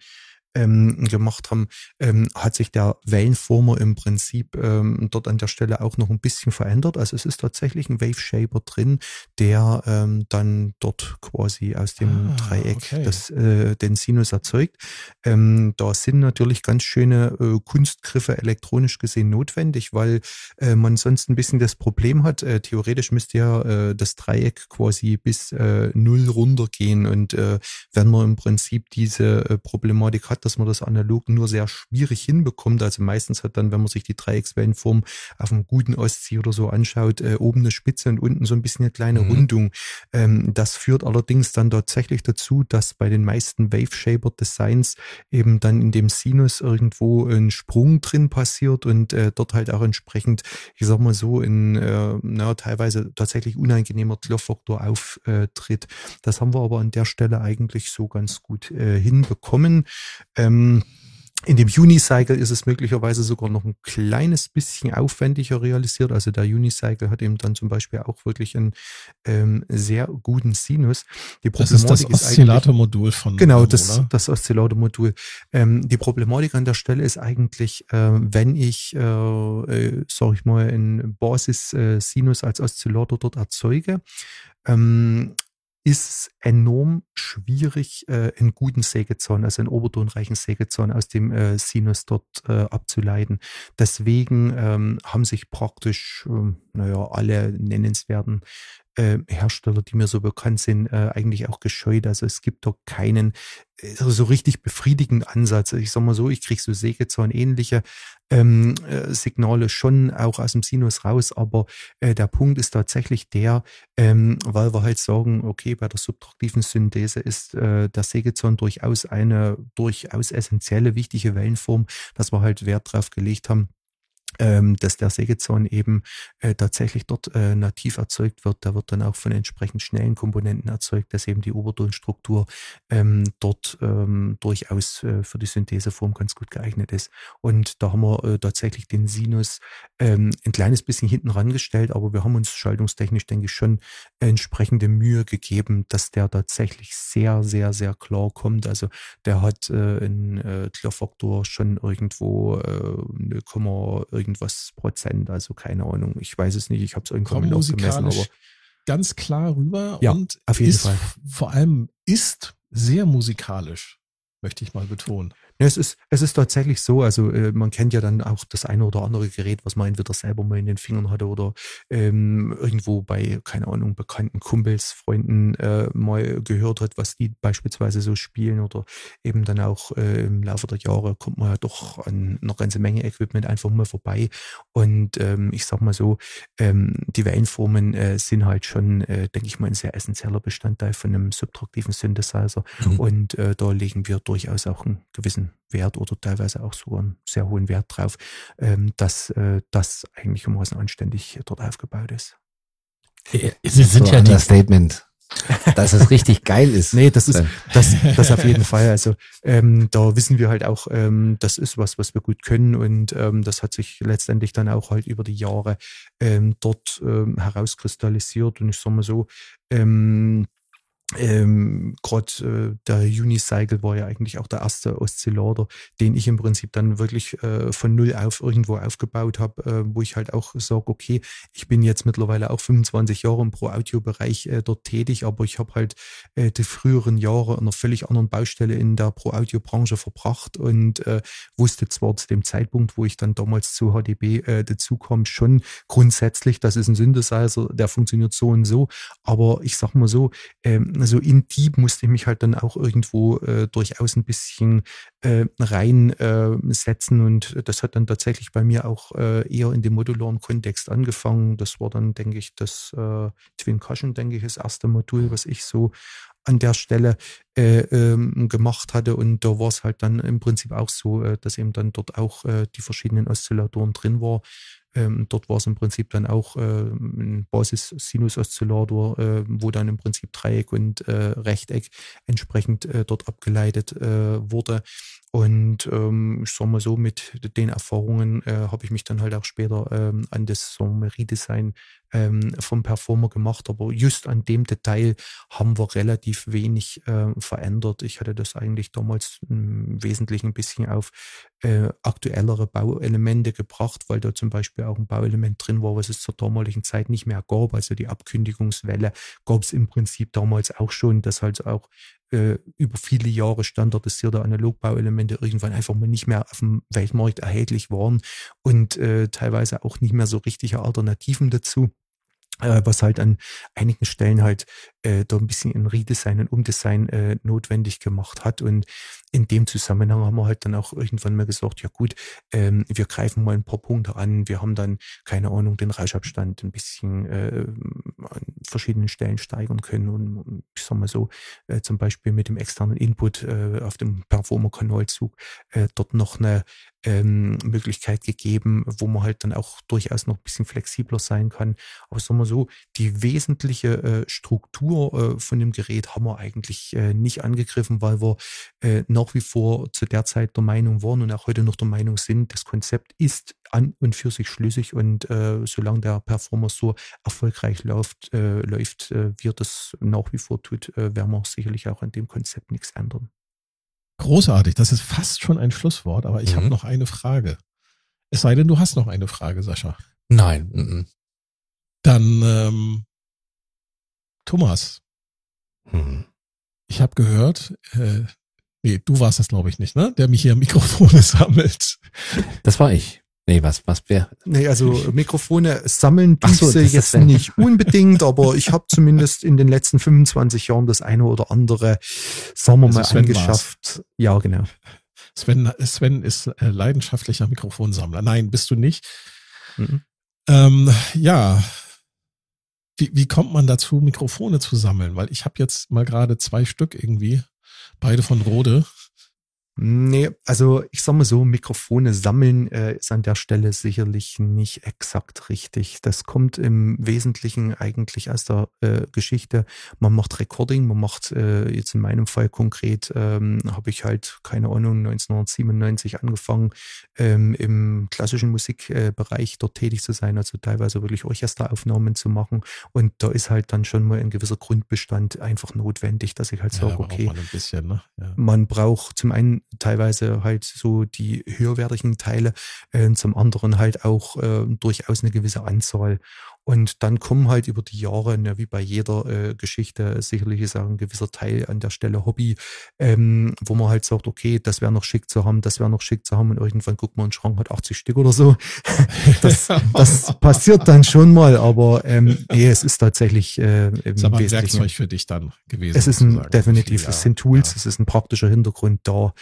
ähm, gemacht haben, ähm, hat sich der Wellenformer im Prinzip ähm, dort an der Stelle auch noch ein bisschen verändert. Also es ist tatsächlich ein Wave Shaper drin, der ähm, dann dort quasi aus dem ah, Dreieck okay. das, äh, den Sinus erzeugt. Ähm, da sind natürlich ganz schöne äh, Kunstgriffe elektronisch gesehen notwendig, weil äh, man sonst ein bisschen das Problem hat. Äh, theoretisch müsste ja äh, das Dreieck quasi bis äh, null runtergehen und äh, wenn man im Prinzip diese äh, Problematik hat, dass man das analog nur sehr schwierig hinbekommt. Also meistens hat dann, wenn man sich die Dreieckswellenform auf einem guten Ostsee oder so anschaut, äh, oben eine Spitze und unten so ein bisschen eine kleine mhm. Rundung. Ähm, das führt allerdings dann tatsächlich dazu, dass bei den meisten Wave Shaper Designs eben dann in dem Sinus irgendwo ein Sprung drin passiert und äh, dort halt auch entsprechend, ich sag mal so, in äh, na, teilweise tatsächlich unangenehmer Klirrfaktor auftritt. Das haben wir aber an der Stelle eigentlich so ganz gut äh, hinbekommen. Ähm, in dem Unicycle ist es möglicherweise sogar noch ein kleines bisschen aufwendiger realisiert. Also der Unicycle hat eben dann zum Beispiel auch wirklich einen ähm, sehr guten Sinus. Die das ist das Oszillatormodul von Genau, das, das Oszillatormodul. Ähm, die Problematik an der Stelle ist eigentlich, äh, wenn ich, äh, äh, sag ich mal, einen Basis-Sinus als Oszillator dort erzeuge, ähm, ist enorm schwierig, äh, einen guten Sägezahn, also einen obertonreichen Sägezahn aus dem äh, Sinus dort äh, abzuleiten. Deswegen ähm, haben sich praktisch, ähm, naja, alle nennenswerten äh, Hersteller, die mir so bekannt sind, äh, eigentlich auch gescheut. Also es gibt doch keinen äh, so richtig befriedigenden Ansatz. Ich sag mal so, ich kriege so Sägezahn ähnliche ähm, äh, Signale schon auch aus dem Sinus raus, aber der Punkt ist tatsächlich der, ähm, weil wir halt sagen, okay, bei der subtraktiven Synthese ist der Sägezahn durchaus eine durchaus essentielle, wichtige Wellenform, dass wir halt Wert drauf gelegt haben, ähm, dass der Sägezahn eben äh, tatsächlich dort äh, nativ erzeugt wird. Da wird dann auch von entsprechend schnellen Komponenten erzeugt, dass eben die Obertonstruktur ähm, dort ähm, durchaus äh, für die Syntheseform ganz gut geeignet ist. Und da haben wir äh, tatsächlich den Sinus ähm, ein kleines bisschen hinten rangestellt, aber wir haben uns schaltungstechnisch, denke ich, schon entsprechende Mühe gegeben, dass der tatsächlich sehr, sehr, sehr klar kommt. Also der hat äh, einen äh, Klirrfaktor schon irgendwo äh, 0, irgendwas Prozent, also keine Ahnung. Ich weiß es nicht, ich habe es irgendwann mal gemessen, aber ganz klar rüber ja, und auf jeden ist, Fall. vor allem ist sehr musikalisch, möchte ich mal betonen. Ja, es ist, es ist tatsächlich so, also äh, man kennt ja dann auch das eine oder andere Gerät, was man entweder selber mal in den Fingern hatte oder ähm, irgendwo bei, keine Ahnung, bekannten Kumpels, Freunden äh, mal gehört hat, was die beispielsweise so spielen oder eben dann auch äh, im Laufe der Jahre kommt man ja doch an eine ganze Menge Equipment einfach mal vorbei. Und ähm, ich sag mal so, ähm, die Wellenformen äh, sind halt schon, äh, denke ich mal, ein sehr essentieller Bestandteil von einem subtraktiven Synthesizer. Mhm. und äh, da legen wir durchaus auch einen gewissen Wert oder teilweise auch sogar einen sehr hohen Wert drauf, ähm, dass äh, das eigentlich umfassend anständig dort aufgebaut ist. Sie sind so ja ein Statement. dass es richtig geil ist. <laughs> Nee, das ist das, das auf <laughs> jeden Fall. Also ähm, da wissen wir halt auch, ähm, das ist was, was wir gut können und ähm, das hat sich letztendlich dann auch halt über die Jahre ähm, dort ähm, herauskristallisiert und ich sag mal so, ähm, Gerade äh, der Unicycle war ja eigentlich auch der erste Oszillator, den ich im Prinzip dann wirklich äh, von null auf irgendwo aufgebaut habe, äh, wo ich halt auch sage, okay, ich bin jetzt mittlerweile auch 25 Jahre im Pro-Audio-Bereich äh, dort tätig, aber ich habe halt äh, die früheren Jahre an einer völlig anderen Baustelle in der Pro-Audio-Branche verbracht und äh, wusste zwar zu dem Zeitpunkt, wo ich dann damals zu HDB äh, dazu kam, schon grundsätzlich, das ist ein Synthesizer, der funktioniert so und so, aber ich sag mal so, ähm, also in die musste ich mich halt dann auch irgendwo äh, durchaus ein bisschen äh, reinsetzen äh, und das hat dann tatsächlich bei mir auch äh, eher in dem modularen Kontext angefangen. Das war dann, denke ich, das äh, Twin Cushion, denke ich, das erste Modul, was ich so an der Stelle äh, ähm, gemacht hatte. Und da war es halt dann im Prinzip auch so, äh, dass eben dann dort auch äh, die verschiedenen Oszillatoren drin war. Ähm, dort war es im Prinzip dann auch äh, ein Basis-Sinus-Oszillator, äh, wo dann im Prinzip Dreieck und äh, Rechteck entsprechend dort abgeleitet wurde. Und ähm, ich sag mal so, mit den Erfahrungen habe ich mich dann halt auch später ähm, an das Sommerie-Design ähm, vom Performer gemacht. Aber just an dem Detail haben wir relativ wenig äh, verändert. Ich hatte das eigentlich damals im Wesentlichen ein bisschen auf äh, aktuellere Bauelemente gebracht, weil da zum Beispiel auch ein Bauelement drin war, was es zur damaligen Zeit nicht mehr gab. Also die Abkündigungswelle gab es im Prinzip damals auch schon, dass halt auch äh, über viele Jahre standardisierte Analogbauelemente irgendwann einfach mal nicht mehr auf dem Weltmarkt erhältlich waren und äh, teilweise auch nicht mehr so richtige Alternativen dazu was halt an einigen Stellen halt äh, da ein bisschen ein Redesign und Umdesign äh, notwendig gemacht hat. Und in dem Zusammenhang haben wir halt dann auch irgendwann mal gesagt, ja gut, ähm, wir greifen mal ein paar Punkte an. Wir haben dann, keine Ahnung, den Rauschabstand ein bisschen äh, an verschiedenen Stellen steigern können. Und ich sag mal so, äh, zum Beispiel mit dem externen Input äh, auf dem Performer-Kanalzug äh, dort noch eine ähm, Möglichkeit gegeben, wo man halt dann auch durchaus noch ein bisschen flexibler sein kann. Aber sagen wir so, die wesentliche äh, Struktur äh, von dem Gerät haben wir eigentlich äh, nicht angegriffen, weil wir äh, nach wie vor zu der Zeit der Meinung waren und auch heute noch der Meinung sind, das Konzept ist an und für sich schlüssig und äh, solange der Performer so erfolgreich läuft, äh, läuft wie er das nach wie vor tut, werden wir sicherlich auch an dem Konzept nichts ändern. Großartig, das ist fast schon ein Schlusswort, aber ich mhm. habe noch eine Frage. Es sei denn, du hast noch eine Frage, Sascha. Nein. Mhm. Dann ähm, Thomas. Mhm. Ich habe gehört, äh, nee, du warst das glaube ich nicht, ne? Der mich hier Mikrofone <laughs> sammelt. Das war ich. Nee, was, was wer? Nee, also Mikrofone sammeln diese so, jetzt nicht unbedingt, aber ich habe zumindest in den letzten 25 Jahren das eine oder andere, sagen wir mal, angeschafft. War's. Ja, genau. Sven, Sven ist äh, leidenschaftlicher Mikrofonsammler. Nein, bist du nicht. Mhm. Ähm, ja. Wie, wie kommt man dazu, Mikrofone zu sammeln? Weil ich habe jetzt mal gerade zwei Stück irgendwie, beide von Rode. Nee, also ich sag mal so, Mikrofone sammeln äh, ist an der Stelle sicherlich nicht exakt richtig. Das kommt im Wesentlichen eigentlich aus der äh, Geschichte. Man macht Recording, man macht äh, jetzt in meinem Fall konkret, ähm, habe ich halt, keine Ahnung, 1997 angefangen, ähm, im klassischen Musikbereich dort tätig zu sein, also teilweise wirklich Orchesteraufnahmen zu machen. Und da ist halt dann schon mal ein gewisser Grundbestand einfach notwendig, dass ich halt ja, sage, okay, bisschen, ne? ja. man braucht zum einen teilweise halt so die höherwertigen Teile, äh, zum anderen halt auch äh, durchaus eine gewisse Anzahl. Und dann kommen halt über die Jahre, ne, wie bei jeder äh, Geschichte, sicherlich ist auch ein gewisser Teil an der Stelle Hobby, ähm, wo man halt sagt, okay, das wäre noch schick zu haben, das wäre noch schick zu haben und irgendwann guckt man, ein Schrank hat 80 Stück oder so. <laughs> das, das passiert dann schon mal, aber ähm, nee, es ist tatsächlich äh, im ist aber ein Werkzeug für dich dann gewesen. Es ist ein, definitiv, ja, es sind Tools, ja. es ist ein praktischer Hintergrund da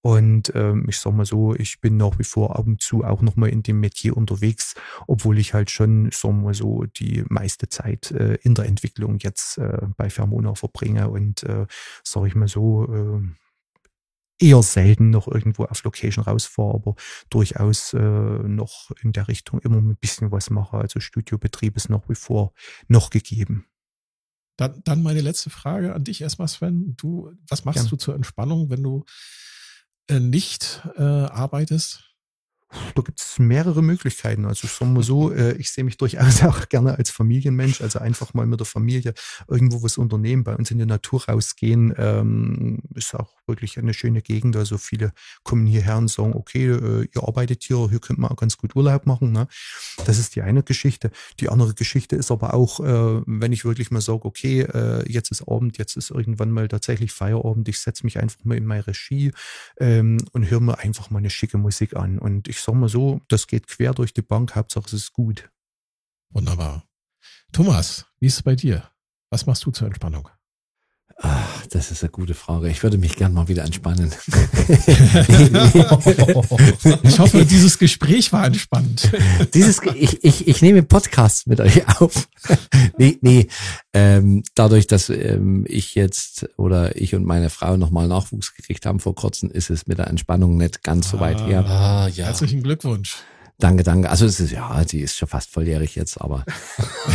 und ähm, ich sag mal so, ich bin nach wie vor ab und zu auch nochmal in dem Metier unterwegs, obwohl ich halt schon, sagen wir so, die meiste Zeit äh, in der Entwicklung jetzt äh, bei Fermona verbringe und äh, sag ich mal so, äh, eher selten noch irgendwo auf Location rausfahre, aber durchaus äh, noch in der Richtung immer ein bisschen was mache. Also Studiobetrieb ist nach wie vor noch gegeben. Dann, dann meine letzte Frage an dich erstmal, Sven. Du, was machst Gerne. du zur Entspannung, wenn du nicht äh, arbeitest? Da gibt es mehrere Möglichkeiten. Also ich sage mal so, äh, ich sehe mich durchaus <laughs> auch gerne als Familienmensch, also einfach mal mit der Familie irgendwo was unternehmen, bei uns in die Natur rausgehen, ähm, ist auch wirklich eine schöne Gegend. Also viele kommen hierher und sagen, okay, äh, ihr arbeitet hier, hier könnt man auch ganz gut Urlaub machen. Ne? Das ist die eine Geschichte. Die andere Geschichte ist aber auch, äh, wenn ich wirklich mal sage, okay, äh, jetzt ist Abend, jetzt ist irgendwann mal tatsächlich Feierabend, ich setze mich einfach mal in meine Regie ähm, und höre mir einfach mal eine schicke Musik an. Und ich ich sag mal so, das geht quer durch die Bank, Hauptsache es ist gut. Wunderbar. Thomas, wie ist es bei dir? Was machst du zur Entspannung? Ach, das ist eine gute Frage. Ich würde mich gern mal wieder entspannen. ich hoffe, <laughs> dieses Gespräch war entspannt. Dieses, ich, ich, ich nehme Podcasts mit euch auf. nee, nee. Ähm, dadurch, dass ähm, ich jetzt oder ich und meine Frau nochmal Nachwuchs gekriegt haben vor kurzem, ist es mit der Entspannung nicht ganz ah, so weit her. Ah, ja. Herzlichen Glückwunsch. Danke, danke. Also es ist ja, die ist schon fast volljährig jetzt, aber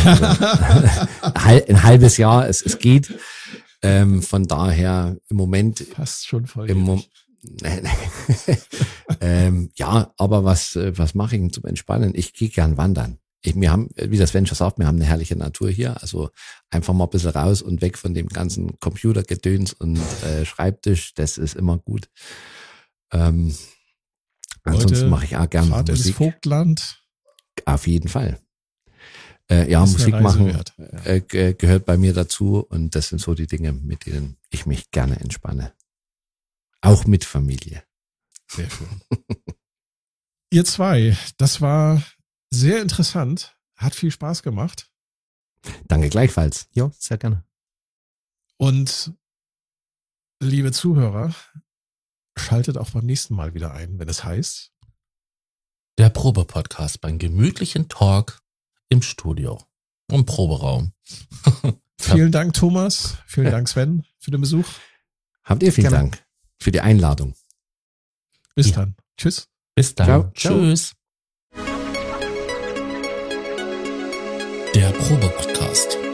also, <laughs> ein halbes Jahr, es, es geht. Ähm, von daher im Moment. Fast schon voll. Im Mo <laughs> ähm, ja, aber was, äh, was mache ich denn zum Entspannen? Ich gehe gern wandern. Ich, wir haben, wie das Venture sagt, wir haben eine herrliche Natur hier. Also einfach mal ein bisschen raus und weg von dem ganzen Computergedöns und äh, Schreibtisch. Das ist immer gut. Ähm, ansonsten mache ich auch gerne Musik. Ins Vogtland. Auf jeden Fall. Äh, ja, Musik machen äh, gehört bei mir dazu und das sind so die Dinge, mit denen ich mich gerne entspanne. Auch mit Familie. Sehr schön. Ihr zwei, das war sehr interessant, hat viel Spaß gemacht. Danke gleichfalls. Ja, sehr gerne. Und liebe Zuhörer, schaltet auch beim nächsten Mal wieder ein, wenn es heißt. Der Probe-Podcast beim gemütlichen Talk im Studio. Im Proberaum. <laughs> Vielen Dank, Thomas. Vielen Dank, Sven, für den Besuch. Habt ihr vielen Gerne. Dank für die Einladung. Bis ja. dann. Tschüss. Bis dann. Ciao. Tschüss. Der Probe-Podcast.